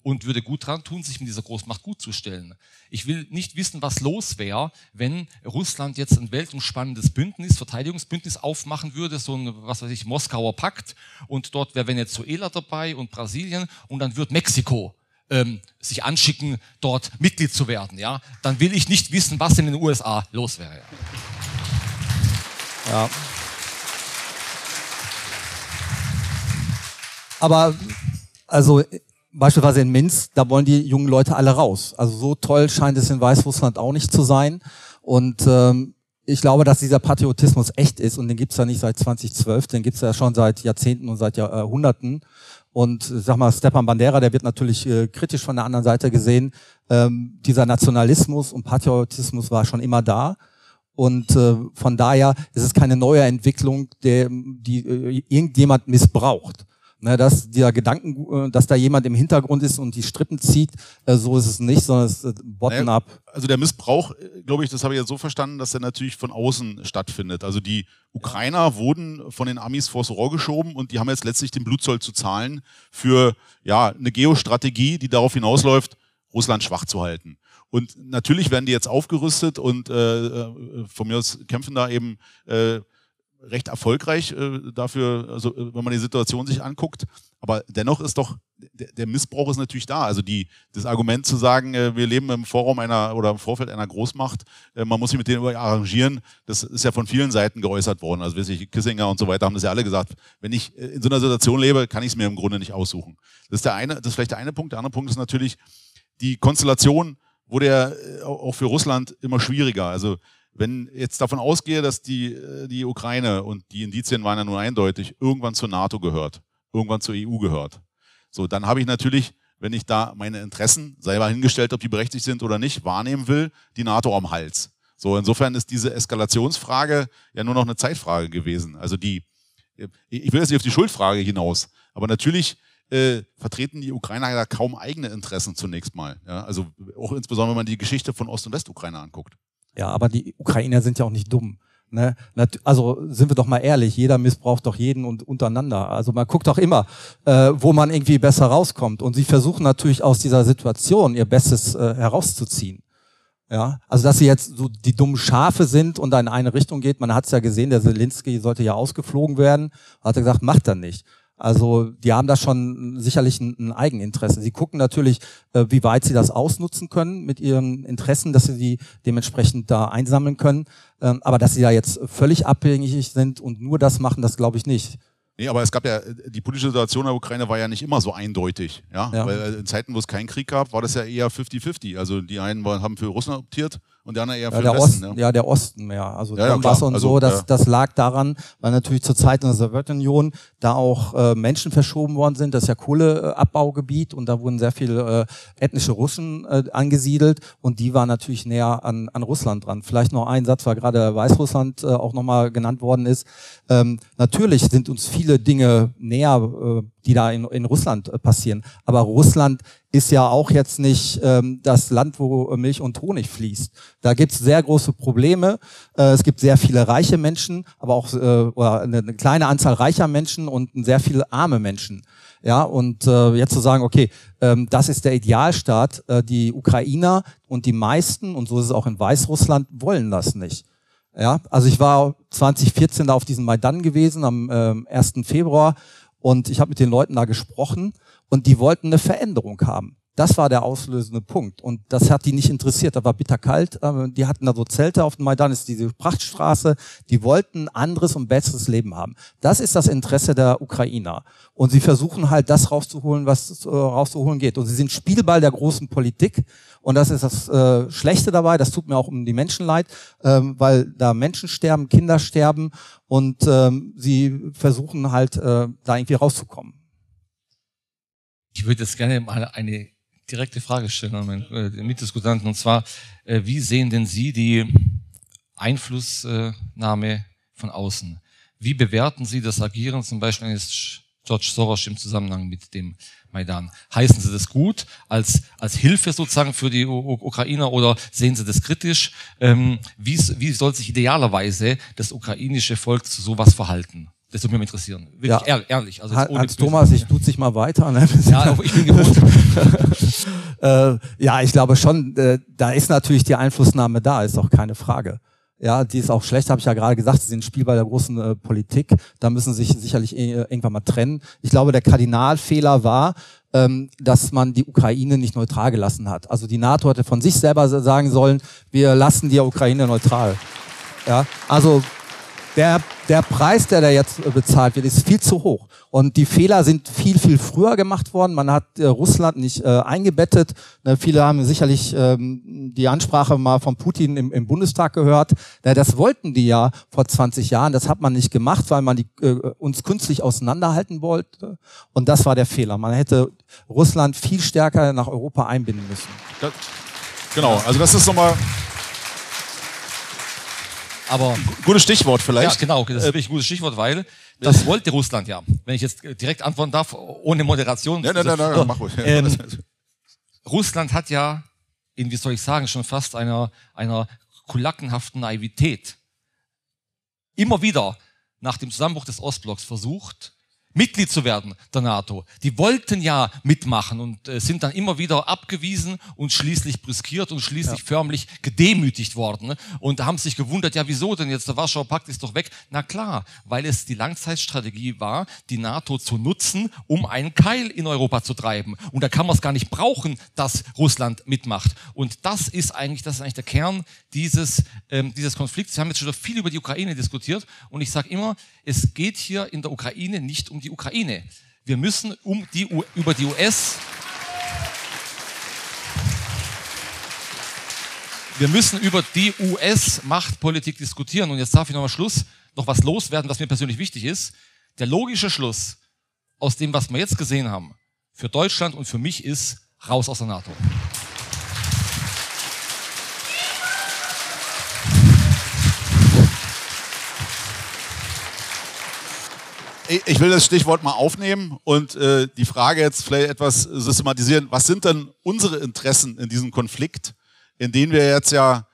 und würde gut dran tun, sich mit dieser Großmacht gut zu stellen. Ich will nicht wissen, was los wäre, wenn Russland jetzt ein weltumspannendes Bündnis, Verteidigungsbündnis aufmachen würde, so ein, was weiß ich, Moskauer Pakt und dort wäre Venezuela dabei und Brasilien und dann wird Mexiko ähm, sich anschicken, dort Mitglied zu werden. Ja? Dann will ich nicht wissen, was in den USA los wäre. Ja. Aber also beispielsweise in Minsk, da wollen die jungen Leute alle raus. Also so toll scheint es in Weißrussland auch nicht zu sein. Und ähm, ich glaube, dass dieser Patriotismus echt ist und den gibt's ja nicht seit 2012, den gibt's ja schon seit Jahrzehnten und seit Jahrhunderten. Und sag mal, Stepan Bandera, der wird natürlich äh, kritisch von der anderen Seite gesehen. Ähm, dieser Nationalismus und Patriotismus war schon immer da. Und äh, von daher ist es keine neue Entwicklung, der, die äh, irgendjemand missbraucht. Ne, dass der Gedanken, äh, dass da jemand im Hintergrund ist und die Strippen zieht, äh, so ist es nicht, sondern es ist bottom-up. Naja, also der Missbrauch, äh, glaube ich, das habe ich jetzt so verstanden, dass der natürlich von außen stattfindet. Also die Ukrainer wurden von den Amis vors Rohr geschoben und die haben jetzt letztlich den Blutzoll zu zahlen für ja eine Geostrategie, die darauf hinausläuft, Russland schwach zu halten. Und natürlich werden die jetzt aufgerüstet und äh, von mir aus kämpfen da eben äh, recht erfolgreich äh, dafür, also äh, wenn man die Situation sich anguckt. Aber dennoch ist doch der, der Missbrauch ist natürlich da. Also die, das Argument zu sagen, äh, wir leben im Vorraum einer oder im Vorfeld einer Großmacht, äh, man muss sich mit denen arrangieren, das ist ja von vielen Seiten geäußert worden. Also weiß ich, Kissinger und so weiter haben das ja alle gesagt. Wenn ich äh, in so einer Situation lebe, kann ich es mir im Grunde nicht aussuchen. Das ist der eine, das ist vielleicht der eine Punkt. Der andere Punkt ist natürlich die Konstellation wurde ja äh, auch für Russland immer schwieriger. Also wenn jetzt davon ausgehe, dass die, äh, die Ukraine und die Indizien waren ja nun eindeutig, irgendwann zur NATO gehört, irgendwann zur EU gehört, so, dann habe ich natürlich, wenn ich da meine Interessen, selber hingestellt, ob die berechtigt sind oder nicht, wahrnehmen will, die NATO am Hals. So, insofern ist diese Eskalationsfrage ja nur noch eine Zeitfrage gewesen. Also die, äh, ich will jetzt nicht auf die Schuldfrage hinaus, aber natürlich äh, vertreten die Ukrainer ja kaum eigene Interessen zunächst mal. Ja? Also auch insbesondere, wenn man die Geschichte von Ost- und Westukraine anguckt. Ja, aber die Ukrainer sind ja auch nicht dumm. Ne? Also sind wir doch mal ehrlich, jeder missbraucht doch jeden und untereinander. Also man guckt doch immer, äh, wo man irgendwie besser rauskommt. Und sie versuchen natürlich aus dieser Situation ihr Bestes äh, herauszuziehen. Ja, also dass sie jetzt so die dummen Schafe sind und da in eine Richtung geht. Man hat es ja gesehen, der Zelensky sollte ja ausgeflogen werden. Hat er gesagt, macht er nicht. Also die haben da schon sicherlich ein, ein Eigeninteresse. Sie gucken natürlich, äh, wie weit sie das ausnutzen können mit ihren Interessen, dass sie die dementsprechend da einsammeln können. Ähm, aber dass sie da jetzt völlig abhängig sind und nur das machen, das glaube ich nicht. Nee, aber es gab ja, die politische Situation in der Ukraine war ja nicht immer so eindeutig. Ja? Ja. Weil äh, in Zeiten, wo es keinen Krieg gab, war das ja eher 50-50. Also die einen waren, haben für Russland optiert und anderen eher Ja, für der den Westen. Osten, ja. ja, der Osten mehr. Also Ja, ja, Donbass klar. und Also, so, das, ja. das lag daran, weil natürlich zur Zeit in der Sowjetunion da auch äh, Menschen verschoben worden sind. Das ist ja Kohleabbaugebiet und da wurden sehr viele äh, ethnische Russen äh, angesiedelt und die waren natürlich näher an, an Russland dran. Vielleicht noch ein Satz, weil gerade Weißrussland äh, auch nochmal genannt worden ist. Ähm, natürlich sind uns viele Dinge näher, äh, die da in, in Russland äh, passieren. Aber Russland ist ja auch jetzt nicht ähm, das Land, wo Milch und Honig fließt. Da gibt's sehr große Probleme. Äh, es gibt sehr viele reiche Menschen, aber auch äh, oder eine, eine kleine Anzahl reicher Menschen und sehr viele arme Menschen. Ja, und äh, jetzt zu sagen, okay, ähm, das ist der Idealstaat, äh, die Ukrainer und die meisten, und so ist es auch in Weißrussland, wollen das nicht. Ja, also ich war 2014 da auf diesem Maidan gewesen, am ähm, 1. Februar, und ich habe mit den Leuten da gesprochen und die wollten eine Veränderung haben. Das war der auslösende Punkt. Und das hat die nicht interessiert. Da war bitterkalt. Ähm, Die hatten da so Zelte auf dem Maidan, ist diese Prachtstraße. Die wollten anderes und besseres Leben haben. Das ist das Interesse der Ukrainer. Und sie versuchen halt das rauszuholen, was äh, rauszuholen geht. Und sie sind Spielball der großen Politik. Und das ist das äh, Schlechte dabei. Das tut mir auch um die Menschen leid, ähm, weil da Menschen sterben, Kinder sterben. Und ähm, sie versuchen halt äh, da irgendwie rauszukommen. Ich würde jetzt gerne mal eine direkte Frage stellen an meinen äh, Mitdiskutanten. Und zwar, äh, wie sehen denn Sie die Einflussnahme von außen? Wie bewerten Sie das Agieren zum Beispiel eines George Soros im Zusammenhang mit dem Maidan? Heißen Sie das gut als, als Hilfe sozusagen für die U Ukrainer oder sehen Sie das kritisch? Ähm, wie, wie soll sich idealerweise das ukrainische Volk zu sowas verhalten? Das würde mich interessieren. Wirklich Ja. ehr- ehrlich. Also Hans Thomas, ich tut sich mal weiter. Ne? Ja, ich bin gewohnt. äh, ja, ich glaube schon, äh, da ist natürlich die Einflussnahme da, ist auch keine Frage. Ja, die ist auch schlecht, habe ich ja gerade gesagt, sie sind Spielball der großen äh, Politik. Da müssen sie sich sicherlich äh, irgendwann mal trennen. Ich glaube, der Kardinalfehler war, ähm, dass man die Ukraine nicht neutral gelassen hat. Also die NATO hätte von sich selber sagen sollen, wir lassen die Ukraine neutral. Ja, also der, der Preis, der da jetzt bezahlt wird, ist viel zu hoch. Und die Fehler sind viel, viel früher gemacht worden. Man hat äh, Russland nicht äh, eingebettet. Ne, viele haben sicherlich ähm, die Ansprache mal von Putin im, im Bundestag gehört. Ja, das wollten die ja vor 20 Jahren. Das hat man nicht gemacht, weil man die, äh, uns künstlich auseinanderhalten wollte. Und das war der Fehler. Man hätte Russland viel stärker nach Europa einbinden müssen. Genau, also das ist nochmal Aber gutes Stichwort Ja, vielleicht. genau, das ist wirklich ein gutes Stichwort, weil das wollte Russland ja. Wenn ich jetzt direkt antworten darf, ohne Moderation. Nein, nein, nein, nein, mach ruhig. Ähm, Russland hat ja in, wie soll ich sagen, schon fast einer, einer kulackenhaften Naivität immer wieder nach dem Zusammenbruch des Ostblocks versucht, Mitglied zu werden der NATO. Die wollten ja mitmachen und äh, sind dann immer wieder abgewiesen und schließlich brüskiert und schließlich förmlich gedemütigt worden. ne? Und haben sich gewundert, ja wieso denn jetzt, der Warschauer Pakt ist doch weg. Na klar, weil es die Langzeitstrategie war, die NATO zu nutzen, um einen Keil in Europa zu treiben. Und da kann man es gar nicht brauchen, dass Russland mitmacht. Und das ist eigentlich, das ist eigentlich der Kern dieses, ähm, dieses Konflikts. Wir haben jetzt schon viel über die Ukraine diskutiert und ich sage immer, es geht hier in der Ukraine nicht um die Ukraine. Wir müssen um die, über die US wir müssen über die US-Machtpolitik diskutieren. Und jetzt darf ich noch mal Schluss noch was loswerden, was mir persönlich wichtig ist. Der logische Schluss aus dem, was wir jetzt gesehen haben, für Deutschland und für mich ist raus aus der NATO. Ich will das Stichwort mal aufnehmen und äh, die Frage jetzt vielleicht etwas systematisieren. Was sind denn unsere Interessen in diesem Konflikt, in den wir jetzt ja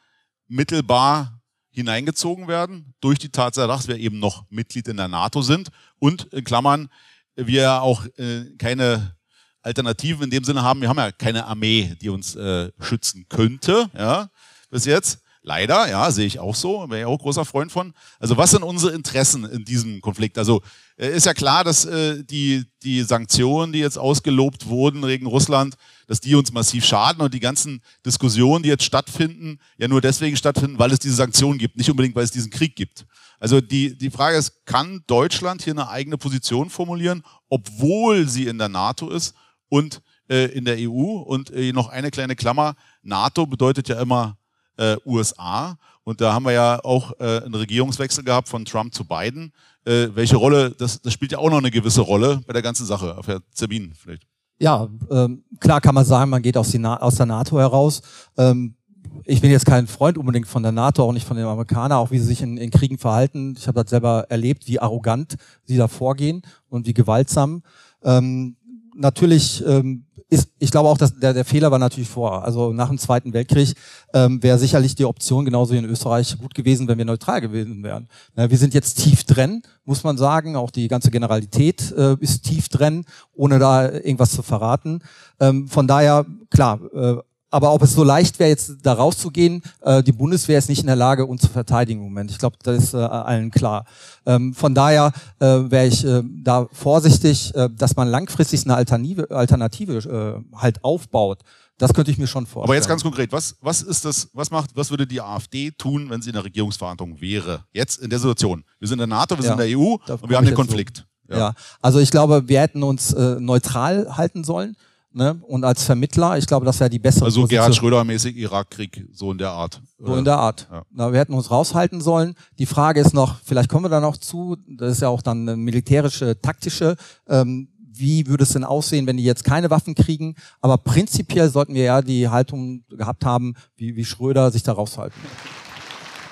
mittelbar hineingezogen werden, durch die Tatsache, dass wir eben noch Mitglied in der NATO sind und in Klammern, wir auch äh, keine Alternativen in dem Sinne haben. Wir haben ja keine Armee, die uns äh, schützen könnte, ja, bis jetzt. Leider, ja, sehe ich auch so, wäre ich auch großer Freund von. Also was sind unsere Interessen in diesem Konflikt? Also äh, ist ja klar, dass äh, die, die Sanktionen, die jetzt ausgelobt wurden gegen Russland, dass die uns massiv schaden und die ganzen Diskussionen, die jetzt stattfinden, ja nur deswegen stattfinden, weil es diese Sanktionen gibt, nicht unbedingt, weil es diesen Krieg gibt. Also die, die Frage ist, kann Deutschland hier eine eigene Position formulieren, obwohl sie in der NATO ist und äh, in der EU? Und äh, noch eine kleine Klammer, NATO bedeutet ja immer äh, USA. Und da haben wir ja auch äh, einen Regierungswechsel gehabt von Trump zu Biden. Äh, welche Rolle, das, das spielt ja auch noch eine gewisse Rolle bei der ganzen Sache. Auf Herr Zerbin vielleicht. Ja, ähm, klar kann man sagen, man geht aus, die aus der NATO heraus. Ähm, ich bin jetzt kein Freund unbedingt von der NATO, auch nicht von den Amerikanern, auch wie sie sich in, in Kriegen verhalten. Ich habe das selber erlebt, wie arrogant sie da vorgehen und wie gewaltsam. Ähm, natürlich ähm, ist, ich glaube auch, dass der, der Fehler war natürlich vor. Also nach dem Zweiten Weltkrieg ähm, wäre sicherlich die Option genauso wie in Österreich gut gewesen, wenn wir neutral gewesen wären. Na, wir sind jetzt tief drin, muss man sagen. Auch die ganze Generalität äh, ist tief drin, ohne da irgendwas zu verraten. Ähm, von daher, klar, äh, aber ob es so leicht wäre, jetzt da rauszugehen, äh, die Bundeswehr ist nicht in der Lage, uns zu verteidigen im Moment. Ich glaube, das ist äh, allen klar. Ähm, von daher äh, wäre ich äh, da vorsichtig, äh, dass man langfristig eine Alternative, Alternative äh, halt aufbaut. Das könnte ich mir schon vorstellen. Aber jetzt ganz konkret, was, was ist das, was macht, was würde die AfD tun, wenn sie in der Regierungsverhandlung wäre? Jetzt in der Situation. Wir sind in der NATO, wir ja, sind in der EU und wir haben den Konflikt. So. Ja. ja. also ich glaube, wir hätten uns äh, neutral halten sollen ne? und als Vermittler, ich glaube, das wäre die bessere Also Position. Gerhard Schröder-mäßig Irakkrieg, so in der Art. So in der Art. Ja. Na, wir hätten uns raushalten sollen. Die Frage ist noch, vielleicht kommen wir da noch zu, das ist ja auch dann eine militärische, taktische, ähm, wie würde es denn aussehen, wenn die jetzt keine Waffen kriegen? Aber prinzipiell sollten wir ja die Haltung gehabt haben, wie, wie Schröder sich da raushalten.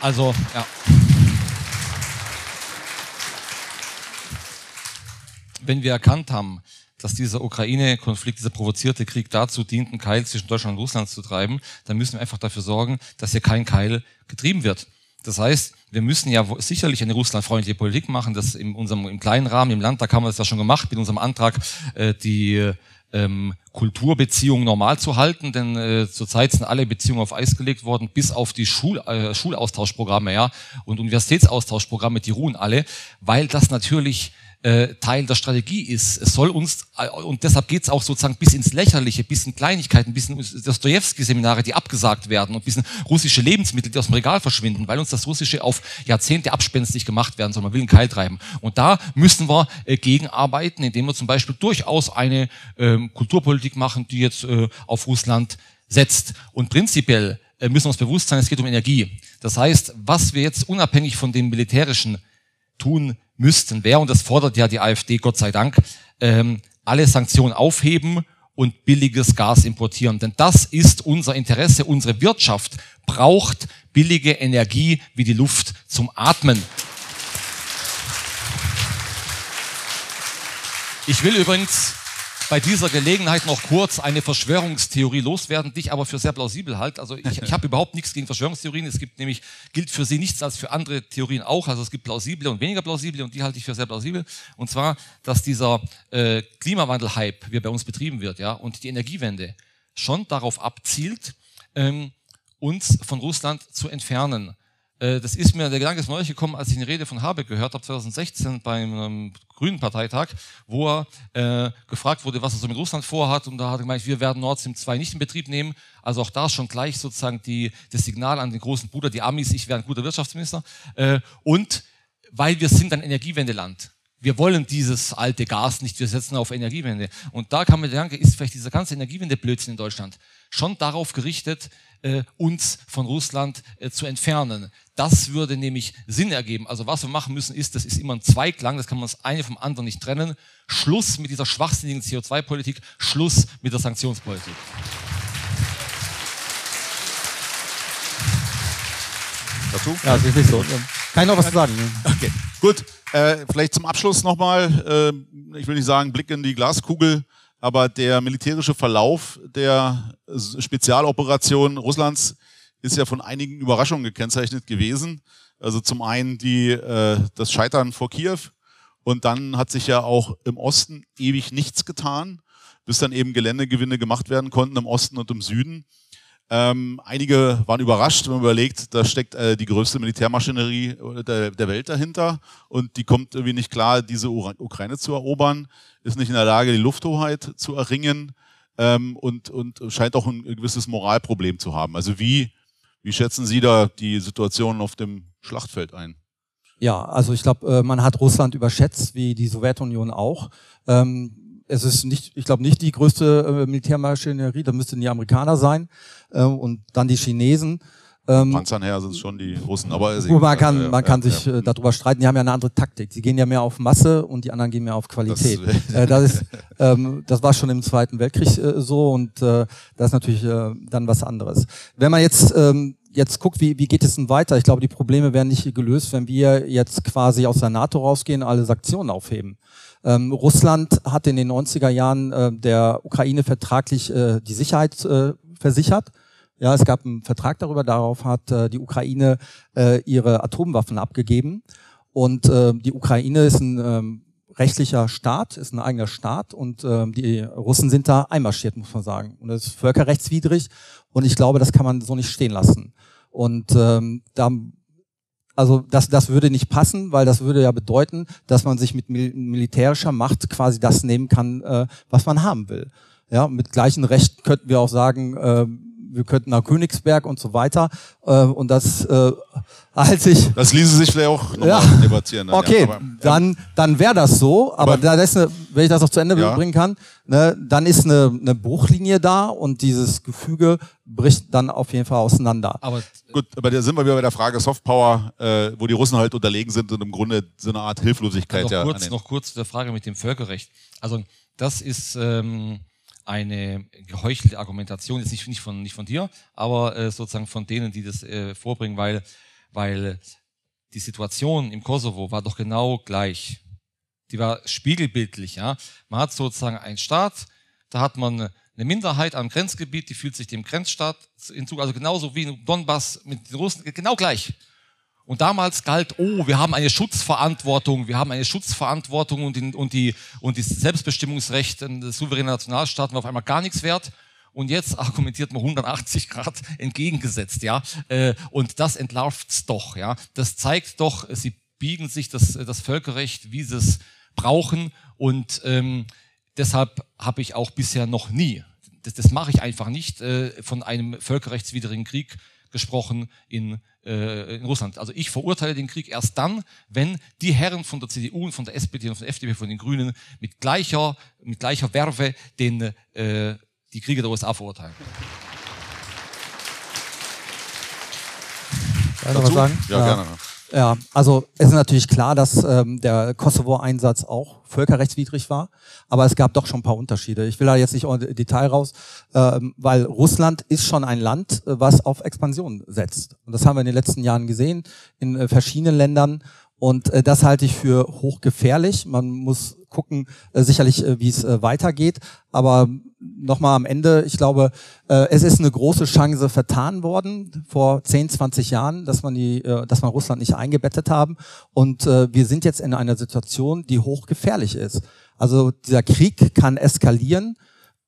Also, ja. Wenn wir erkannt haben, dass dieser Ukraine-Konflikt, dieser provozierte Krieg dazu dient, einen Keil zwischen Deutschland und Russland zu treiben, dann müssen wir einfach dafür sorgen, dass hier kein Keil getrieben wird. Das heißt, wir müssen ja sicherlich eine russlandfreundliche Politik machen, das in unserem im kleinen Rahmen im Landtag haben wir das ja schon gemacht mit unserem Antrag, äh, die ähm, Kulturbeziehungen normal zu halten, denn äh, zurzeit sind alle Beziehungen auf Eis gelegt worden, bis auf die Schul, äh, Schulaustauschprogramme ja und Universitätsaustauschprogramme, die ruhen alle, weil das natürlich äh, Teil der Strategie ist. Es soll uns, äh, und deshalb geht es auch sozusagen bis ins Lächerliche, bis in Kleinigkeiten, bis in Dostoevsky-Seminare, die abgesagt werden und bis in russische Lebensmittel, die aus dem Regal verschwinden, weil uns das Russische auf Jahrzehnte abspenstig gemacht werden soll. Man will einen Keil treiben. Und da müssen wir äh, gegenarbeiten, indem wir zum Beispiel durchaus eine ähm, Kulturpolitik machen, die jetzt äh, auf Russland setzt. Und prinzipiell äh, müssen wir uns bewusst sein, es geht um Energie. Das heißt, was wir jetzt unabhängig von dem militärischen tun müssten, wäre, und das fordert ja die AfD Gott sei Dank, ähm, alle Sanktionen aufheben und billiges Gas importieren. Denn das ist unser Interesse. Unsere Wirtschaft braucht billige Energie wie die Luft zum Atmen. Ich will übrigens bei dieser Gelegenheit noch kurz eine Verschwörungstheorie loswerden, die ich aber für sehr plausibel halte. Also ich, ich habe überhaupt nichts gegen Verschwörungstheorien. Es gibt nämlich, gilt für sie nichts als für andere Theorien auch. Also es gibt plausible und weniger plausible und die halte ich für sehr plausibel. Und zwar, dass dieser äh, Klimawandel-Hype, wie er bei uns betrieben wird, ja, und die Energiewende schon darauf abzielt, ähm, uns von Russland zu entfernen. Äh, das ist mir, der Gedanke ist neulich gekommen, als ich eine Rede von Habeck gehört habe, 2016 beim ähm, Grünen Parteitag, wo er äh, gefragt wurde, was er so mit Russland vorhat. Und da hat er gemeint, wir werden Nord Stream 2 nicht in Betrieb nehmen. Also auch da schon gleich sozusagen die, das Signal an den großen Bruder, die Amis, ich wäre ein guter Wirtschaftsminister. Äh, und weil wir sind ein Energiewendeland. Wir wollen dieses alte Gas nicht, wir setzen auf Energiewende. Und da kam mir der Gedanke, ist vielleicht dieser ganze Energiewende-Blödsinn in Deutschland schon darauf gerichtet, äh, uns von Russland äh, zu entfernen. Das würde nämlich Sinn ergeben. Also was wir machen müssen ist, das ist immer ein Zweiklang, das kann man das eine vom anderen nicht trennen. Schluss mit dieser schwachsinnigen CO2-Politik, Schluss mit der Sanktionspolitik. Dazu? Ja, das ist so. Kann ich noch was sagen? Okay, gut. Äh, vielleicht zum Abschluss nochmal, äh, ich will nicht sagen, Blick in die Glaskugel aber der militärische Verlauf der Spezialoperation Russlands ist ja von einigen Überraschungen gekennzeichnet gewesen. Also zum einen die, äh, das Scheitern vor Kiew und dann hat sich ja auch im Osten ewig nichts getan, bis dann eben Geländegewinne gemacht werden konnten im Osten und im Süden. Ähm, einige waren überrascht, wenn man überlegt, da steckt äh, die größte Militärmaschinerie der, der, Welt dahinter und die kommt irgendwie nicht klar, diese Ukraine zu erobern, ist nicht in der Lage, die Lufthoheit zu erringen ähm, und, und scheint auch ein gewisses Moralproblem zu haben. Also wie, wie schätzen Sie da die Situation auf dem Schlachtfeld ein? Ja, also ich glaube, äh, man hat Russland überschätzt, wie die Sowjetunion auch. Ähm, es ist nicht, ich glaube nicht die größte äh, Militärmaschinerie, da müssten die Amerikaner sein äh, und dann die Chinesen. Ähm, Panzern her sind schon die Russen, aber gut, man kann, ja, man kann ja, sich ja. Äh, darüber streiten. Die haben ja eine andere Taktik. Sie gehen ja mehr auf Masse und die anderen gehen mehr auf Qualität. Das, äh, das, ist, ähm, das war schon im Zweiten Weltkrieg äh, so und äh, das ist natürlich äh, dann was anderes. Wenn man jetzt ähm, jetzt guckt, wie, wie geht es denn weiter? Ich glaube, die Probleme werden nicht gelöst, wenn wir jetzt quasi aus der NATO rausgehen, alle Sanktionen aufheben. Ähm, Russland hat in den 90er Jahren äh, der Ukraine vertraglich äh, die Sicherheit äh, versichert. Ja, es gab einen Vertrag darüber, darauf hat äh, die Ukraine äh, ihre Atomwaffen abgegeben. Und äh, die Ukraine ist ein ähm, rechtlicher Staat, ist ein eigener Staat und äh, die Russen sind da einmarschiert, muss man sagen. Und das ist völkerrechtswidrig und ich glaube, das kann man so nicht stehen lassen. Und ähm, da also das, das würde nicht passen, weil das würde ja bedeuten, dass man sich mit mil militärischer Macht quasi das nehmen kann, äh, was man haben will. Ja, mit gleichen Rechten könnten wir auch sagen, äh, wir könnten nach Königsberg und so weiter. Äh, und das äh, halte ich. Das ließe sich vielleicht auch nochmal ja. debattieren. Dann, okay, ja. aber, dann, dann wäre das so, aber, aber da ist eine, wenn ich das noch zu Ende ja. bringen kann, ne, dann ist eine, eine Bruchlinie da und dieses Gefüge bricht dann auf jeden Fall auseinander. Aber gut, aber da sind wir wieder bei der Frage Softpower, äh, wo die Russen halt unterlegen sind und im Grunde so eine Art Hilflosigkeit. Noch, ja, kurz, noch kurz der Frage mit dem Völkerrecht. Also das ist ähm, eine geheuchelte Argumentation, jetzt nicht, nicht, von, nicht von dir, aber äh, sozusagen von denen, die das äh, vorbringen, weil, weil die Situation im Kosovo war doch genau gleich. Die war spiegelbildlich. Ja? Man hat sozusagen einen Staat, da hat man eine Minderheit am Grenzgebiet, die fühlt sich dem Grenzstaat hinzu, also genauso wie in Donbass mit den Russen, genau gleich. Und damals galt, oh, wir haben eine Schutzverantwortung, wir haben eine Schutzverantwortung und, die, und, die, und das Selbstbestimmungsrecht des souveränen Nationalstaaten war auf einmal gar nichts wert. Und jetzt argumentiert man 180 Grad entgegengesetzt, ja. Äh, und das entlarvt's doch, ja. Das zeigt doch, sie biegen sich das, das Völkerrecht, wie sie es brauchen. Und ähm, deshalb habe ich auch bisher noch nie, das, das mache ich einfach nicht, äh, von einem völkerrechtswidrigen Krieg gesprochen in, äh, in Russland. Also ich verurteile den Krieg erst dann, wenn die Herren von der CDU und von der SPD und von der FDP, von den Grünen mit gleicher, mit gleicher Werbe den, äh, die Kriege der USA verurteilen. Kann ich was sagen? Ja, ja. gerne. Ja, also es ist natürlich klar, dass ähm, der Kosovo-Einsatz auch völkerrechtswidrig war, aber es gab doch schon ein paar Unterschiede. Ich will da jetzt nicht im Detail raus, ähm, weil Russland ist schon ein Land, äh, was auf Expansion setzt. Und das haben wir in den letzten Jahren gesehen in äh, verschiedenen Ländern. Und äh, das halte ich für hochgefährlich. Man muss gucken, äh, sicherlich, äh, wie es äh, weitergeht. Aber nochmal am Ende, ich glaube, äh, es ist eine große Chance vertan worden vor 10, 20 Jahren, dass man die, äh, dass man Russland nicht eingebettet haben. Und äh, wir sind jetzt in einer Situation, die hochgefährlich ist. Also dieser Krieg kann eskalieren.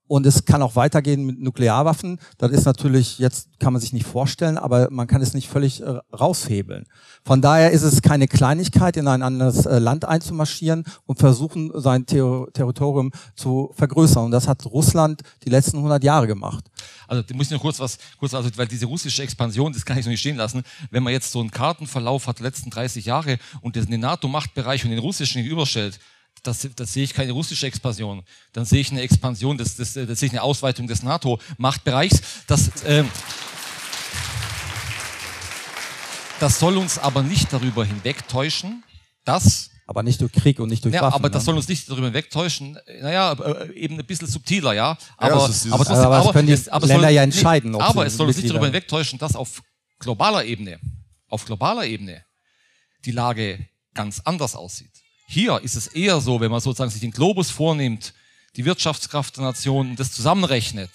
Und es kann auch weitergehen mit Nuklearwaffen. Das ist natürlich, jetzt kann man sich nicht vorstellen, aber man kann es nicht völlig äh, raushebeln. Von daher ist es keine Kleinigkeit, in ein anderes äh, Land einzumarschieren und versuchen, sein Ter Territorium zu vergrößern. Und das hat Russland die letzten 100 Jahre gemacht. Also, da muss ich noch kurz was, kurz, also, weil diese russische Expansion, das kann ich so nicht stehen lassen. Wenn man jetzt so einen Kartenverlauf hat, letzten 30 Jahre und den NATO-Machtbereich und den russischen gegenüberstellt, das, das sehe ich keine russische Expansion. Dann sehe ich eine Expansion, das, das, das sehe ich eine Ausweitung des NATO-Machtbereichs. Das, ähm, das soll uns aber nicht darüber hinwegtäuschen, dass aber nicht durch Krieg und nicht durch ja, Waffen. Aber das ne? soll uns nicht darüber hinwegtäuschen. Naja, äh, eben ein bisschen subtiler, ja. Aber, ja, dieses, aber, trotzdem, aber, aber, können die es, aber Länder soll, ja entscheiden. Nee, aber es soll uns nicht darüber hinwegtäuschen, dass auf globaler Ebene, auf globaler Ebene die Lage ganz anders aussieht. Hier ist es eher so, wenn man sozusagen sich den Globus vornimmt, die Wirtschaftskraft der Nation und das zusammenrechnet,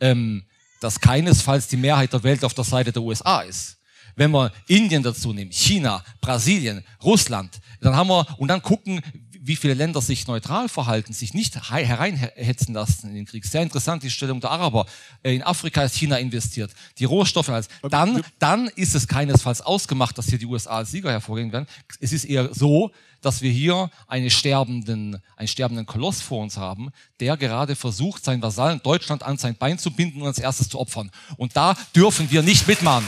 ähm, dass keinesfalls die Mehrheit der Welt auf der Seite der USA ist. Wenn wir Indien dazu nehmen, China, Brasilien, Russland, dann haben wir, und dann gucken, wie viele Länder sich neutral verhalten, sich nicht hereinhetzen lassen in den Krieg. Sehr interessant die Stellung der Araber. Äh, in Afrika ist China investiert, die Rohstoffe alles. Dann, dann ist es keinesfalls ausgemacht, dass hier die USA als Sieger hervorgehen werden. Es ist eher so, dass wir hier einen sterbenden, einen sterbenden Koloss vor uns haben, der gerade versucht, seinen Vasallen Deutschland an sein Bein zu binden und als erstes zu opfern. Und da dürfen wir nicht mitmachen.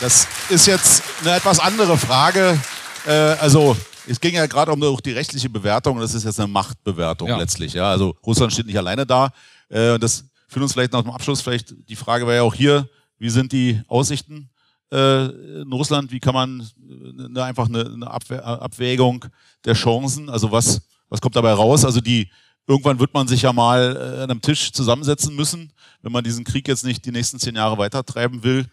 Das ist jetzt eine etwas andere Frage. Äh, also es ging ja gerade um die rechtliche Bewertung. Das ist jetzt eine Machtbewertung ja. letztlich. Ja, also Russland steht nicht alleine da. Äh, und das führt uns vielleicht noch zum Abschluss. Vielleicht die Frage wäre ja auch hier: Wie sind die Aussichten äh, in Russland? Wie kann man eine, einfach eine, eine Abwä Abwägung der Chancen? Also was was kommt dabei raus? Also die irgendwann wird man sich ja mal äh, an einem Tisch zusammensetzen müssen, wenn man diesen Krieg jetzt nicht die nächsten zehn Jahre weitertreiben will.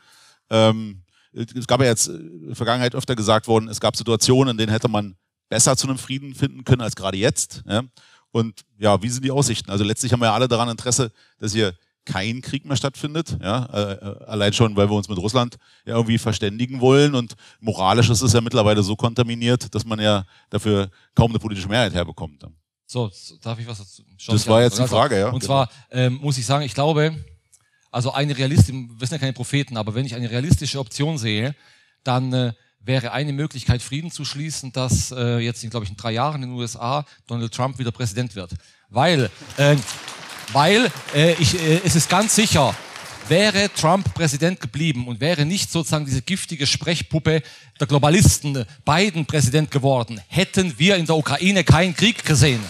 Ähm, es gab ja jetzt in der Vergangenheit öfter gesagt worden, es gab Situationen, in denen hätte man besser zu einem Frieden finden können als gerade jetzt. Ja? Und ja, wie sind die Aussichten? Also letztlich haben wir ja alle daran Interesse, dass hier kein Krieg mehr stattfindet. Ja? Äh, äh, allein schon, weil wir uns mit Russland ja irgendwie verständigen wollen. Und moralisch ist es ja mittlerweile so kontaminiert, dass man ja dafür kaum eine politische Mehrheit herbekommt. So, darf ich was dazu? das war jetzt die Frage, ja. Und genau. zwar ähm, muss ich sagen, ich glaube, also eine realistische, wir sind ja keine Propheten, aber wenn ich eine realistische Option sehe, dann äh, wäre eine Möglichkeit, Frieden zu schließen, dass äh, jetzt, glaube ich, in drei Jahren in den USA Donald Trump wieder Präsident wird. Weil, äh, weil äh, ich, äh, es ist ganz sicher, wäre Trump Präsident geblieben und wäre nicht sozusagen diese giftige Sprechpuppe der Globalisten Biden Präsident geworden, hätten wir in der Ukraine keinen Krieg gesehen.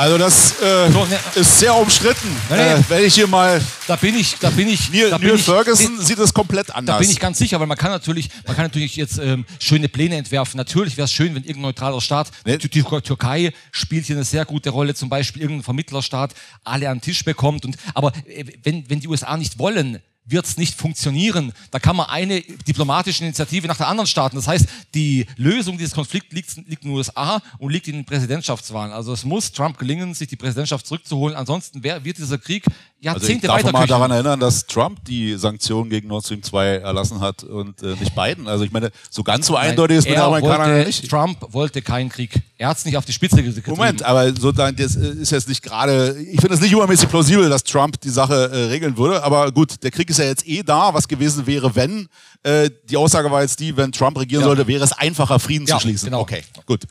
Also das äh, so, ne, ist sehr umstritten. Ne, ne, äh, wenn ich hier mal. Da bin ich, da bin ich. Neil, da bin Neil ich, Ferguson sieht das komplett anders. Da bin ich ganz sicher, weil man kann natürlich, man kann natürlich jetzt ähm, schöne Pläne entwerfen. Natürlich wäre es schön, wenn irgendein neutraler Staat, ne? die, die, Türkei spielt hier eine sehr gute Rolle, zum Beispiel irgendein Vermittlerstaat, alle an den Tisch bekommt. Und aber äh, wenn wenn die USA nicht wollen, wird es nicht funktionieren. Da kann man eine diplomatische Initiative nach der anderen starten. Das heißt, die Lösung dieses Konflikts liegt, liegt in den USA und liegt in den Präsidentschaftswahlen. Also es muss Trump gelingen, sich die Präsidentschaft zurückzuholen. Ansonsten wird dieser Krieg Jahrzehnte also ich darf mal daran erinnern, dass Trump die Sanktionen gegen Nord Stream 2 erlassen hat und äh, nicht Biden. Also ich meine, so ganz so eindeutig ist mit den Amerikanern nicht. Trump wollte keinen Krieg. Er hat es nicht auf die Spitze getrieben. Moment, aber so, das ist jetzt nicht gerade, ich finde es nicht übermäßig plausibel, dass Trump die Sache äh, regeln würde. Aber gut, der Krieg ist ja jetzt eh da. Was gewesen wäre, wenn? Äh, die Aussage war jetzt die, wenn Trump regieren ja. sollte, wäre es einfacher, Frieden ja, zu schließen. Genau. Okay, gut.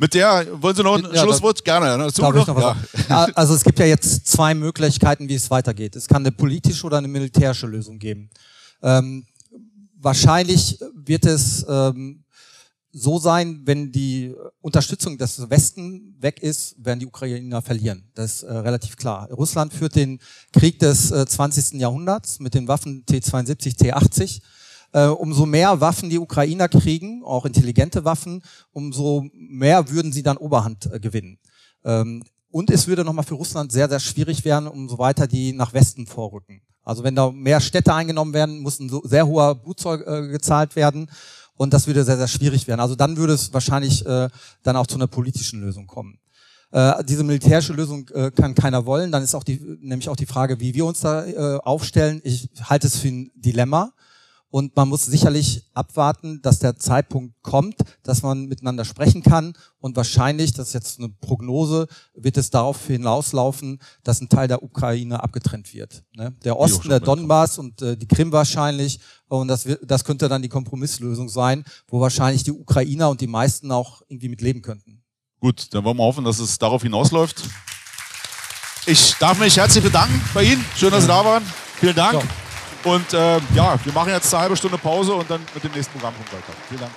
Mit der, wollen Sie noch ein ja, Schlusswort? Gerne. Ne? Ja. Also es gibt ja jetzt zwei Möglichkeiten, wie es weitergeht. Es kann eine politische oder eine militärische Lösung geben. Ähm, wahrscheinlich wird es ähm, so sein, wenn die Unterstützung des Westen weg ist, werden die Ukrainer verlieren. Das ist äh, relativ klar. Russland führt den Krieg des äh, 20. Jahrhunderts mit den Waffen T-72, T-80 äh, umso mehr Waffen die Ukrainer kriegen, auch intelligente Waffen, umso mehr würden sie dann Oberhand äh, gewinnen. Ähm, und es würde nochmal für Russland sehr, sehr schwierig werden, umso weiter die nach Westen vorrücken. Also wenn da mehr Städte eingenommen werden, muss ein so sehr hoher Blutzeug äh, gezahlt werden. Und das würde sehr, sehr schwierig werden. Also dann würde es wahrscheinlich äh, dann auch zu einer politischen Lösung kommen. Äh, diese militärische Lösung äh, kann keiner wollen. Dann ist auch die, nämlich auch die Frage, wie wir uns da äh, aufstellen. Ich halte es für ein Dilemma. Und man muss sicherlich abwarten, dass der Zeitpunkt kommt, dass man miteinander sprechen kann. Und wahrscheinlich, das ist jetzt eine Prognose, wird es darauf hinauslaufen, dass ein Teil der Ukraine abgetrennt wird. Ne? Der Osten, der Donbass und äh, die Krim wahrscheinlich. Und das, wird, das könnte dann die Kompromisslösung sein, wo wahrscheinlich die Ukrainer und die meisten auch irgendwie mit leben könnten. Gut, dann wollen wir hoffen, dass es darauf hinausläuft. Ich darf mich herzlich bedanken bei Ihnen. Schön, dass Sie da waren. Vielen Dank. So. Und äh, ja, wir machen jetzt eine halbe Stunde Pause und dann mit dem nächsten Programmpunkt weiter. Vielen Dank.